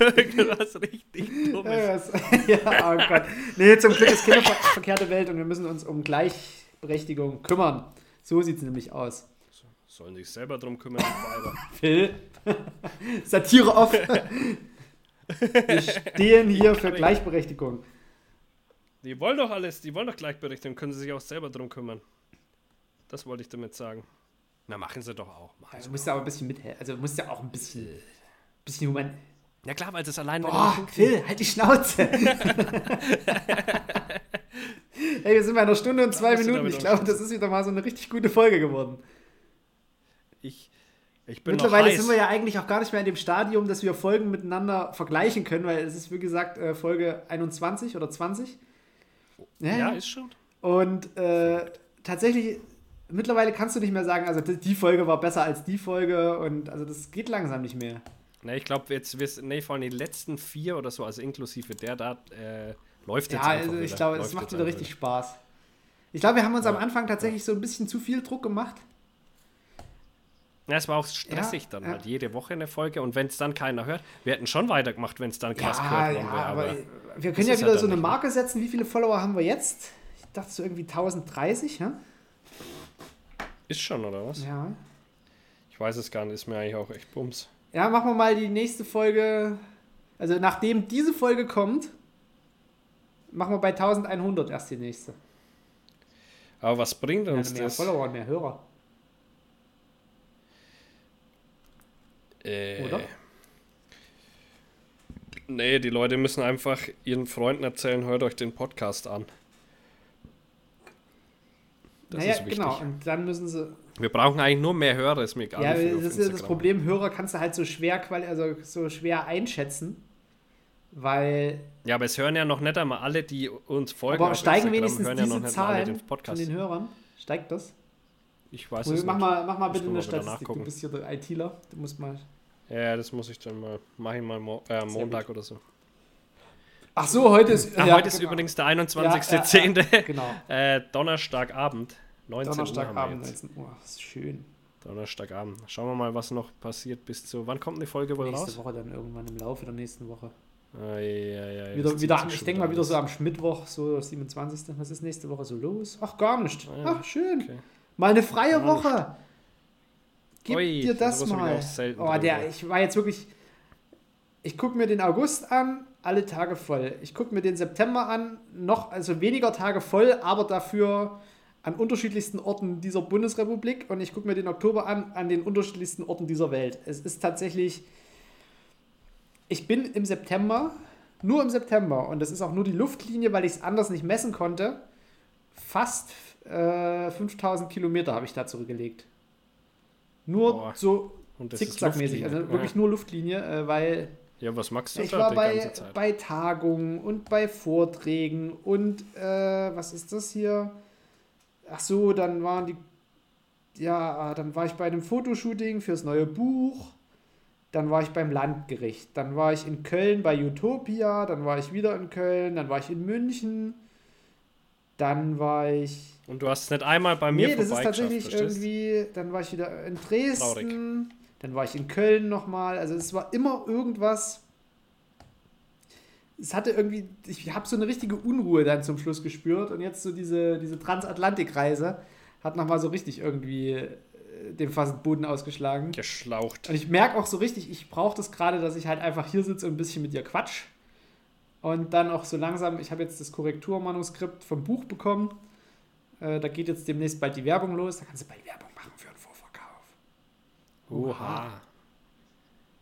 Irgendwas richtig Dummes. Ja, oh Gott. Nee, zum Glück ist keine ver verkehrte Welt und wir müssen uns um Gleichberechtigung kümmern. So sieht es nämlich aus. Sollen sich selber drum kümmern, die. Phil. Satire off. Wir stehen hier für Gleichberechtigung. Die wollen doch alles, die wollen doch Gleichberechtigung, können sie sich auch selber drum kümmern. Das wollte ich damit sagen. Na, machen sie doch auch. Machen Also sie. musst du aber ein bisschen mithelfen. Also musst du auch ein bisschen, bisschen human. Ja klar, weil es allein Boah, Phil, halt die Schnauze. Ey, wir sind bei einer Stunde und zwei du Minuten. Ich auch glaube, das ist wieder mal so eine richtig gute Folge geworden. Ich, ich bin Mittlerweile sind wir ja eigentlich auch gar nicht mehr in dem Stadium, dass wir Folgen miteinander vergleichen können, weil es ist, wie gesagt, äh, Folge 21 oder 20. ja, ist schon. Und äh, tatsächlich, mittlerweile kannst du nicht mehr sagen, also die- Folge war besser als die Folge und also das geht langsam nicht mehr. Ne, ich glaube, jetzt, wir- nee, vor allem die letzten vier oder so, also inklusive der da, äh, läuft jetzt Ja, also ich glaube, es macht wieder richtig Spaß. Ich glaube, wir haben uns am Ja. Anfang tatsächlich so ein bisschen zu viel Druck gemacht. Ja, es war auch stressig Ja, dann ja. halt. Jede Woche eine Folge und wenn es dann keiner hört, wir hätten schon weitergemacht, wenn es dann krass ja, gehört ja, worden wäre. aber Aber wir können ja wieder halt so eine ne? Marke setzen. Wie viele Follower haben wir jetzt? Ich dachte so irgendwie 1030, ja? ist schon, oder was? Ja. Ich weiß es gar nicht, ist mir eigentlich auch echt bums. Ja, machen wir mal die nächste Folge. Also nachdem diese Folge kommt, machen wir bei 1100 erst die nächste. Aber was bringt Ja, uns mehr das? Follower und mehr Hörer. Äh, Oder? Nee, die Leute müssen einfach ihren Freunden erzählen, hört euch den Podcast an. Das naja, ist wichtig. genau. Und dann müssen sie. Wir brauchen eigentlich nur mehr Hörer, ist mir egal. Ja, das ist ja das. Problem, Hörer kannst du halt so schwer also so schwer einschätzen. Weil. Ja, aber es hören ja noch nicht einmal alle, die uns folgen. Aber steigen wenigstens hören ja diese alle Zahlen den von den Hörern? Steigt das? Ich weiß Mach es nicht. mal, mach mal bitte eine Statistik. Du bist hier der ITler. Du musst mal. Ja, das muss ich dann mal. Mach ich mal mo äh, Montag oder so. Ach so, heute ist. Ach, ja, heute ist genau. übrigens der Ja, ja, 21.10. ja, genau. äh, Donnerstagabend. 19 Uhr haben Donnerstagabend, jetzt. 19 Uhr. Das ist schön. Donnerstagabend. Schauen wir mal, was noch passiert bis zu. Wann kommt die Folge wohl Nächste raus? Woche dann irgendwann im Laufe der nächsten Woche. Ah, ja, ja, ja, Wieder, wieder ich denke mal wieder so am Mittwoch, so 27. Was ist nächste Woche so los? Ach, gar nicht. ja. Ach, schön. Okay. Mal eine freie Gar nicht. Gib Ui, dir das mal. Oh, der, ich war jetzt wirklich. Ich gucke mir den August an, alle Tage voll. Ich gucke mir den September an, noch, also weniger Tage voll, aber dafür an unterschiedlichsten Orten dieser Bundesrepublik. Und ich gucke mir den Oktober an, an den unterschiedlichsten Orten dieser Welt. Es ist tatsächlich. Ich bin im September, nur im September, und das ist auch nur die Luftlinie, weil ich es anders nicht messen konnte, fast äh, 5000 Kilometer habe ich da zurückgelegt. Nur Boah. so zickzackmäßig, also wirklich ja. nur Luftlinie, äh, weil Ja, was magst du ich war bei, bei Tagungen und bei Vorträgen und äh, was ist das hier? Ach so, dann waren die, ja, dann war ich bei einem Fotoshooting fürs neue Buch. Dann war ich beim Landgericht. Dann war ich in Köln bei Utopia. Dann war ich wieder in Köln. Dann war ich in München. Dann war ich. Und du hast es nicht einmal bei mir Nee, das ist tatsächlich irgendwie. Dann war ich wieder in Dresden. Traurig. Dann war ich in Köln nochmal. Also es war immer irgendwas. Es hatte irgendwie. Ich habe so eine richtige Unruhe dann zum Schluss gespürt. Und jetzt so diese, diese Transatlantikreise hat nochmal so richtig irgendwie äh, den fast Boden ausgeschlagen. Geschlaucht. Und ich merke auch so richtig, ich brauche das gerade, dass ich halt einfach hier sitze und ein bisschen mit dir quatsch. Und dann auch so langsam, ich habe jetzt das Korrekturmanuskript vom Buch bekommen. Äh, da geht jetzt demnächst bald die Werbung los. Da kannst du bald Werbung machen für einen Vorverkauf. Oha.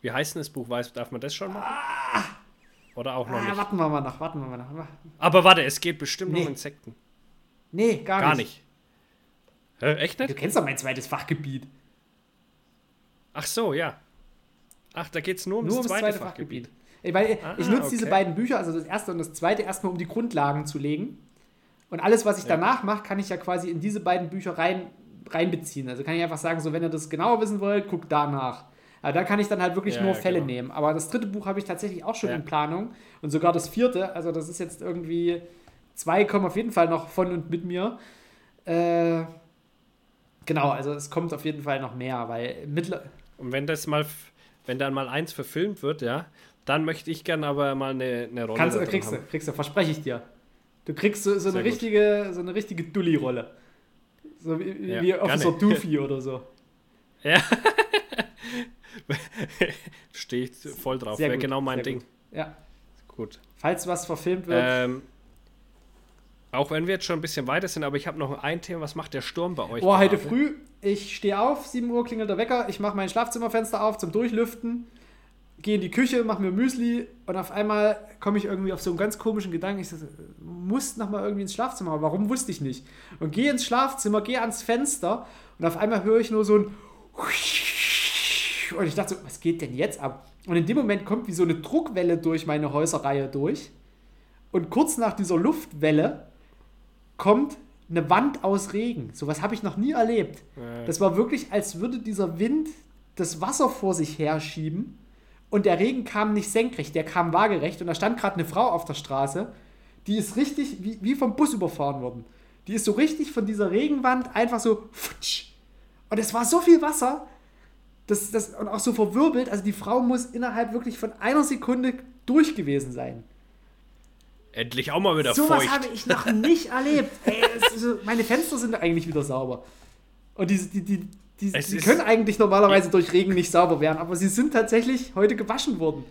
Wie heißt denn das Buch? Weiß, darf man das schon machen? Oder auch noch Ah, nicht? warten wir mal noch, warten wir mal noch. Aber warte, es geht bestimmt Nee. um Insekten. Nee, gar, Gar nicht. nicht. Hä, echt Du nicht? kennst doch mein zweites Fachgebiet. Ach so, ja. Ach, da geht es nur um Nur ums zweite, zweite Fachgebiet. Fachgebiet. Weil Ah, ich nutze diese okay. beiden Bücher, also das erste und das zweite, erstmal um die Grundlagen zu legen. Und alles, was ich Ja. danach mache, kann ich ja quasi in diese beiden Bücher rein, reinbeziehen. Also kann ich einfach sagen, so wenn ihr das genauer wissen wollt, guckt danach. Aber da kann ich dann halt wirklich Ja, nur Fälle genau. nehmen. Aber das dritte Buch habe ich tatsächlich auch schon Ja. in Planung. Und sogar das vierte, also das ist jetzt irgendwie, zwei kommen auf jeden Fall noch von und mit mir. Äh, genau, also es kommt auf jeden Fall noch mehr, weil mittler Und wenn das mal, wenn dann mal eins verfilmt wird, ja, dann möchte ich gerne aber mal eine, eine Rolle Kannst, kriegst du, kriegst du, verspreche ich dir. Du kriegst so, so, eine, gut. richtige, so eine richtige Dulli-Rolle. So wie, Ja, wie Officer. Doofy oder so. Stehe ich voll drauf. Sehr Wäre gut, genau mein Ding. gut. Ja. Gut. Falls was verfilmt wird, Ähm, auch wenn wir jetzt schon ein bisschen weiter sind, aber ich habe noch ein Thema. Was macht der Sturm bei euch? oh, heute früh, ich stehe auf, 7 Uhr klingelt der Wecker, ich mache mein Schlafzimmerfenster auf zum Durchlüften, gehe in die Küche, mache mir Müsli und auf einmal komme ich irgendwie auf so einen ganz komischen Gedanken. Ich so, muss nochmal irgendwie ins Schlafzimmer. Warum wusste ich nicht? Und gehe ins Schlafzimmer, gehe ans Fenster und auf einmal höre ich nur so ein und ich dachte so, was geht denn jetzt ab? Und in dem Moment kommt wie so eine Druckwelle durch meine Häuserreihe durch. Und kurz nach dieser Luftwelle kommt eine Wand aus Regen. Sowas habe ich noch nie erlebt. Das war wirklich, als würde dieser Wind das Wasser vor sich herschieben und der Regen kam nicht senkrecht, der kam waagerecht und da stand gerade eine Frau auf der Straße, die ist richtig wie, wie vom Bus überfahren worden. Die ist so richtig von dieser Regenwand einfach so futsch. und es war so viel Wasser, das, das, und auch so verwirbelt, also die Frau muss innerhalb wirklich von einer Sekunde durch gewesen sein. endlich auch mal wieder Sowas feucht. habe ich noch nicht erlebt. Ey, so, meine Fenster sind eigentlich wieder sauber. Und die, die, die, die, die können eigentlich normalerweise durch Regen nicht sauber werden, aber sie sind tatsächlich heute gewaschen worden.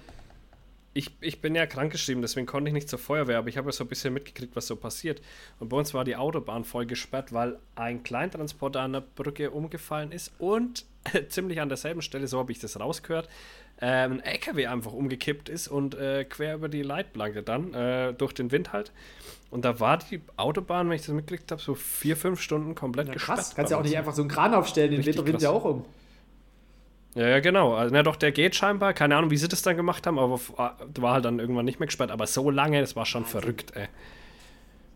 Ich, ich bin ja krankgeschrieben, deswegen konnte ich nicht zur Feuerwehr, aber ich habe ja so ein bisschen mitgekriegt, was so passiert. Und bei uns war die Autobahn voll gesperrt, weil ein Kleintransporter an der Brücke umgefallen ist und ziemlich an derselben Stelle, so habe ich das rausgehört, ein LKW einfach umgekippt ist und äh, quer über die Leitplanke dann, äh, durch den Wind halt. Und da war die Autobahn, wenn ich das mitgekriegt habe, so vier, fünf Stunden komplett Ja, gesperrt. krass, kannst ja auch nicht einfach so einen Kran aufstellen, den krass. ja auch um. Ja, ja, genau. Also, na doch, der geht scheinbar. Keine Ahnung, wie sie das dann gemacht haben, aber ah, war halt dann irgendwann nicht mehr gesperrt. Aber so lange, das war schon verrückt, ey.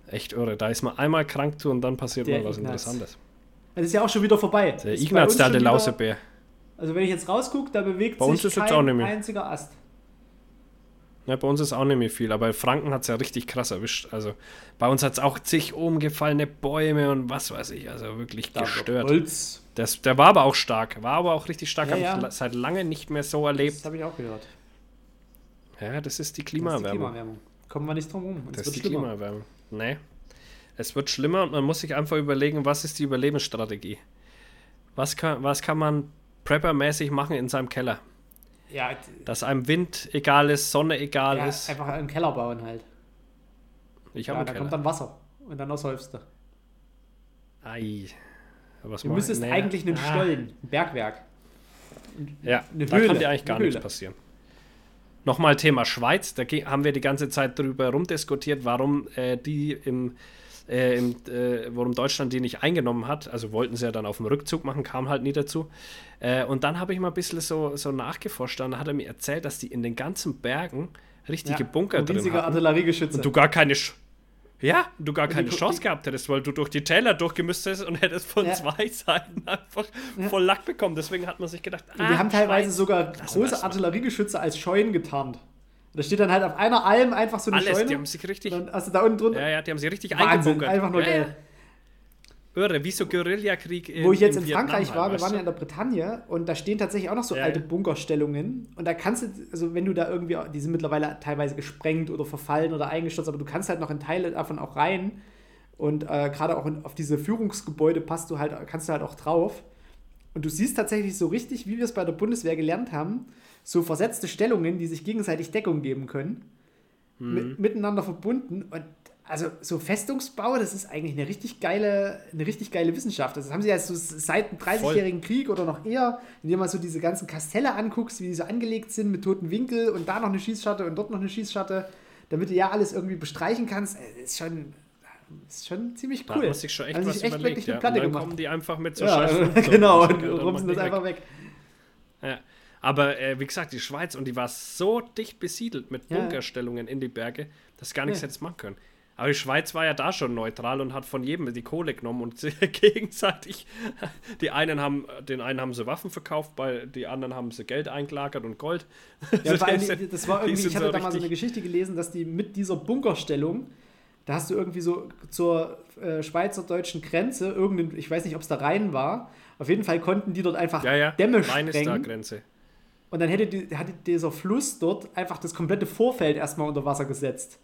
Echt irre. Da ist man einmal krank zu und dann passiert Der mal was Ignaz. Interessantes. Das ist ja auch schon wieder vorbei. Der Ignaz, der alte Lausebär. Also wenn ich jetzt rausgucke, da bewegt Bei sich kein auch nicht mehr. einziger Ast. Ja, bei uns ist auch nicht mehr viel, aber Franken hat es ja richtig krass erwischt. Also bei uns hat es auch zig umgefallene Bäume und was weiß ich. Also wirklich Da gestört. Holz. Das, der war aber auch stark. War aber auch richtig stark. Ja, Habe ja. ich seit lange nicht mehr so Das erlebt. habe ich auch gehört. Ja, das ist die Das ist die Klimaerwärmung. Kommen wir nicht drum rum. Es Das ist die schlimmer. Klimaerwärmung. Nee. Es wird schlimmer und man muss sich einfach überlegen, was ist die Überlebensstrategie? Was kann, was kann man preppermäßig machen in seinem Keller? Ja, Dass einem Wind egal ist, Sonne egal ja ist. einfach einen Keller bauen halt. Ich Ja, habe da einen kommt dann Wasser. Und dann ersäufst du. Ei. Was Du müsstest nee. eigentlich einen Ah. Stollen, ein Bergwerk. Ja, eine da Höhle, kann dir eigentlich gar nichts passieren. Nochmal Thema Schweiz. Da haben wir die ganze Zeit drüber rumdiskutiert, warum äh, die im äh, im, äh, warum Deutschland die nicht eingenommen hat. Also wollten sie ja dann auf dem Rückzug machen, kam halt nie dazu. Äh, und dann habe ich mal ein bisschen so, so nachgeforscht. Dann hat er mir erzählt, dass die in den ganzen Bergen richtige Ja, Bunker drin riesiger hatten. Artilleriegeschütze. Und du gar keine. Sch ja, du gar keine die- Chance gehabt hättest, weil du durch die Täler durchgemüsst hättest und hättest von Ja. zwei Seiten einfach voll Lack bekommen. Deswegen hat man sich gedacht, Und die haben teilweise Schweiz. sogar große. Artilleriegeschütze als Scheunen getarnt. Und da steht dann halt auf einer Alm einfach so eine Alles, Scheune. die haben sich richtig. dann hast du da unten drunter. Ja, ja, die haben sie richtig Wahnsinn, einfach nur ja, geil. Ja. Irre, wie so Guerillakrieg Wo ich jetzt in Vietnam Frankreich halt, war, wir weißt waren ja in der Bretagne und da stehen tatsächlich auch noch so Ja, alte. Bunkerstellungen. Und da kannst du, also wenn du da irgendwie, die sind mittlerweile teilweise gesprengt oder verfallen oder eingestürzt, aber du kannst halt noch in Teile davon auch rein. Und äh, gerade auch in, auf diese Führungsgebäude passt du halt, kannst du halt auch drauf. Und du siehst tatsächlich so richtig, wie wir es bei der Bundeswehr gelernt haben, so versetzte Stellungen, die sich gegenseitig Deckung geben können, Mhm. mit, miteinander verbunden. Und also so Festungsbau, das ist eigentlich eine richtig geile, eine richtig geile Wissenschaft. Das haben sie ja so seit dem 30-jährigen Krieg oder noch eher, indem man so diese ganzen Kastelle anguckst, wie die so angelegt sind mit toten Winkel und da noch eine Schießschatte und dort noch eine Schießschatte, damit du ja alles irgendwie bestreichen kannst. Äh, Ist schon, ist schon ziemlich Da cool. hat man sich schon echt Haben was echt überlegt. wirklich Ja. eine Und Platte dann gemacht. kommen die einfach mit so ja, genau, und dann rumsen das einfach weg. Ja. Aber äh, wie gesagt, die Schweiz, und die war so dicht besiedelt mit Ja. Bunkerstellungen in die Berge, dass gar nichts Ja. hättest machen können. Aber die Schweiz war ja da schon neutral und hat von jedem die Kohle genommen und gegenseitig. Die einen haben, den einen haben sie Waffen verkauft, bei die anderen haben sie Geld eingelagert und Gold. Ja, allem, die das war irgendwie, ich hatte so da mal so eine Geschichte gelesen, dass die mit dieser Bunkerstellung, da hast du irgendwie so zur äh, schweizerdeutschen Grenze, irgendein, ich weiß nicht, ob es da Rhein war, auf jeden Fall konnten die dort einfach Ja, ja, Dämme Rhein ist da sprengen. Grenze. Und dann hätte, die, hatte dieser Fluss dort einfach das komplette Vorfeld erstmal unter Wasser gesetzt.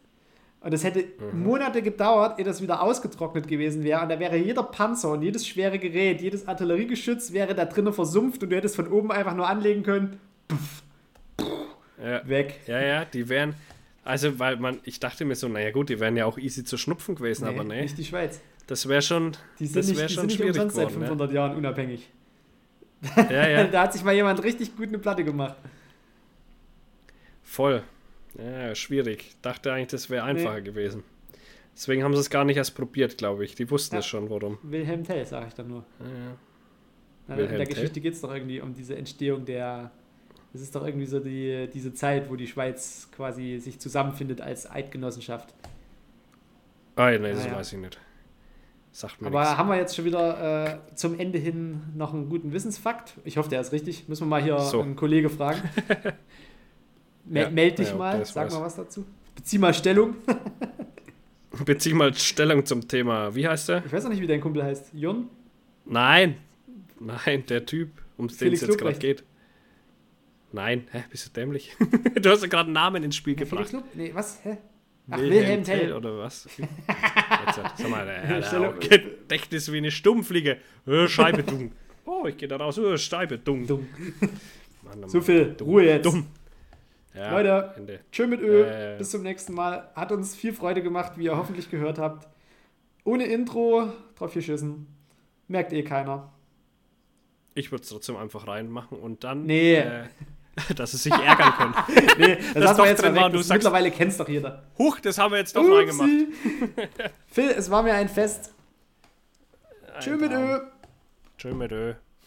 Und es hätte Mhm. Monate gedauert, ehe das wieder ausgetrocknet gewesen wäre. Und da wäre jeder Panzer und jedes schwere Gerät, jedes Artilleriegeschütz wäre da drinnen versumpft und du hättest von oben einfach nur anlegen können. Ja. Weg. ja, ja, die wären. Also, weil man, ich dachte mir so, naja gut, die wären ja auch easy zu schnupfen gewesen, aber nee, Nicht die Schweiz. das wäre schon, Die sind das die schon sind nicht schwierig umsonst seit geworden. 500 Jahren unabhängig. Ja, ja, ja. da hat sich mal jemand richtig gut eine Platte gemacht. Voll. Ja, schwierig. Dachte eigentlich, das wäre einfacher gewesen. Deswegen haben sie es gar nicht erst probiert, glaube ich. Die wussten Ja. es schon, warum. Wilhelm Tell, sage ich dann nur. Ja, ja. Na, in der? Geschichte geht es doch irgendwie um diese Entstehung der. Es ist doch irgendwie so die, diese Zeit, wo die Schweiz quasi sich zusammenfindet als Eidgenossenschaft. Ah, nee, das Ah, ja. weiß ich nicht. Sagt mir Aber nichts. haben wir jetzt schon wieder äh, zum Ende hin noch einen guten Wissensfakt? Ich hoffe, der ist richtig. Müssen wir mal hier So. einen Kollege fragen. Me Ja, meld dich ja, mal, sag weiß. mal was dazu. Bezieh mal Stellung. Bezieh mal Stellung zum Thema. Wie heißt der? Ich weiß noch nicht, wie dein Kumpel heißt. Jörn? Nein. Nein, der Typ, um den es jetzt gerade geht. Nein, hä, bist du dämlich? du hast ja gerade einen Namen ins Spiel Felix gebracht. Nee, was? Hä? Ach, Wilhelm, Tell. oder was? Jetzt, sag mal, der, Stellung- der Gedächtnis wie eine Stummfliege. Äh, Scheibe dumm. Oh, ich gehe da raus. Oh, Scheibe dumm. Dumm. Mann, So viel Ruhe jetzt. Dumm. Ja, Leute. Ende. Tschö mit Ö. Äh. Bis zum nächsten Mal. Hat uns viel Freude gemacht, wie ihr hoffentlich gehört habt. Ohne Intro, drauf geschissen. Merkt eh keiner. Ich würde es trotzdem einfach reinmachen und dann, Nee. äh, dass sie sich ärgern können. Nee, das, Das doch wir jetzt drin mal war du Das sagst- mittlerweile kennt's doch jeder. Huch, das haben wir jetzt doch reingemacht. Upsi. Phil, es war mir ein Fest. Tschö mit Ö. Tschö mit Ö.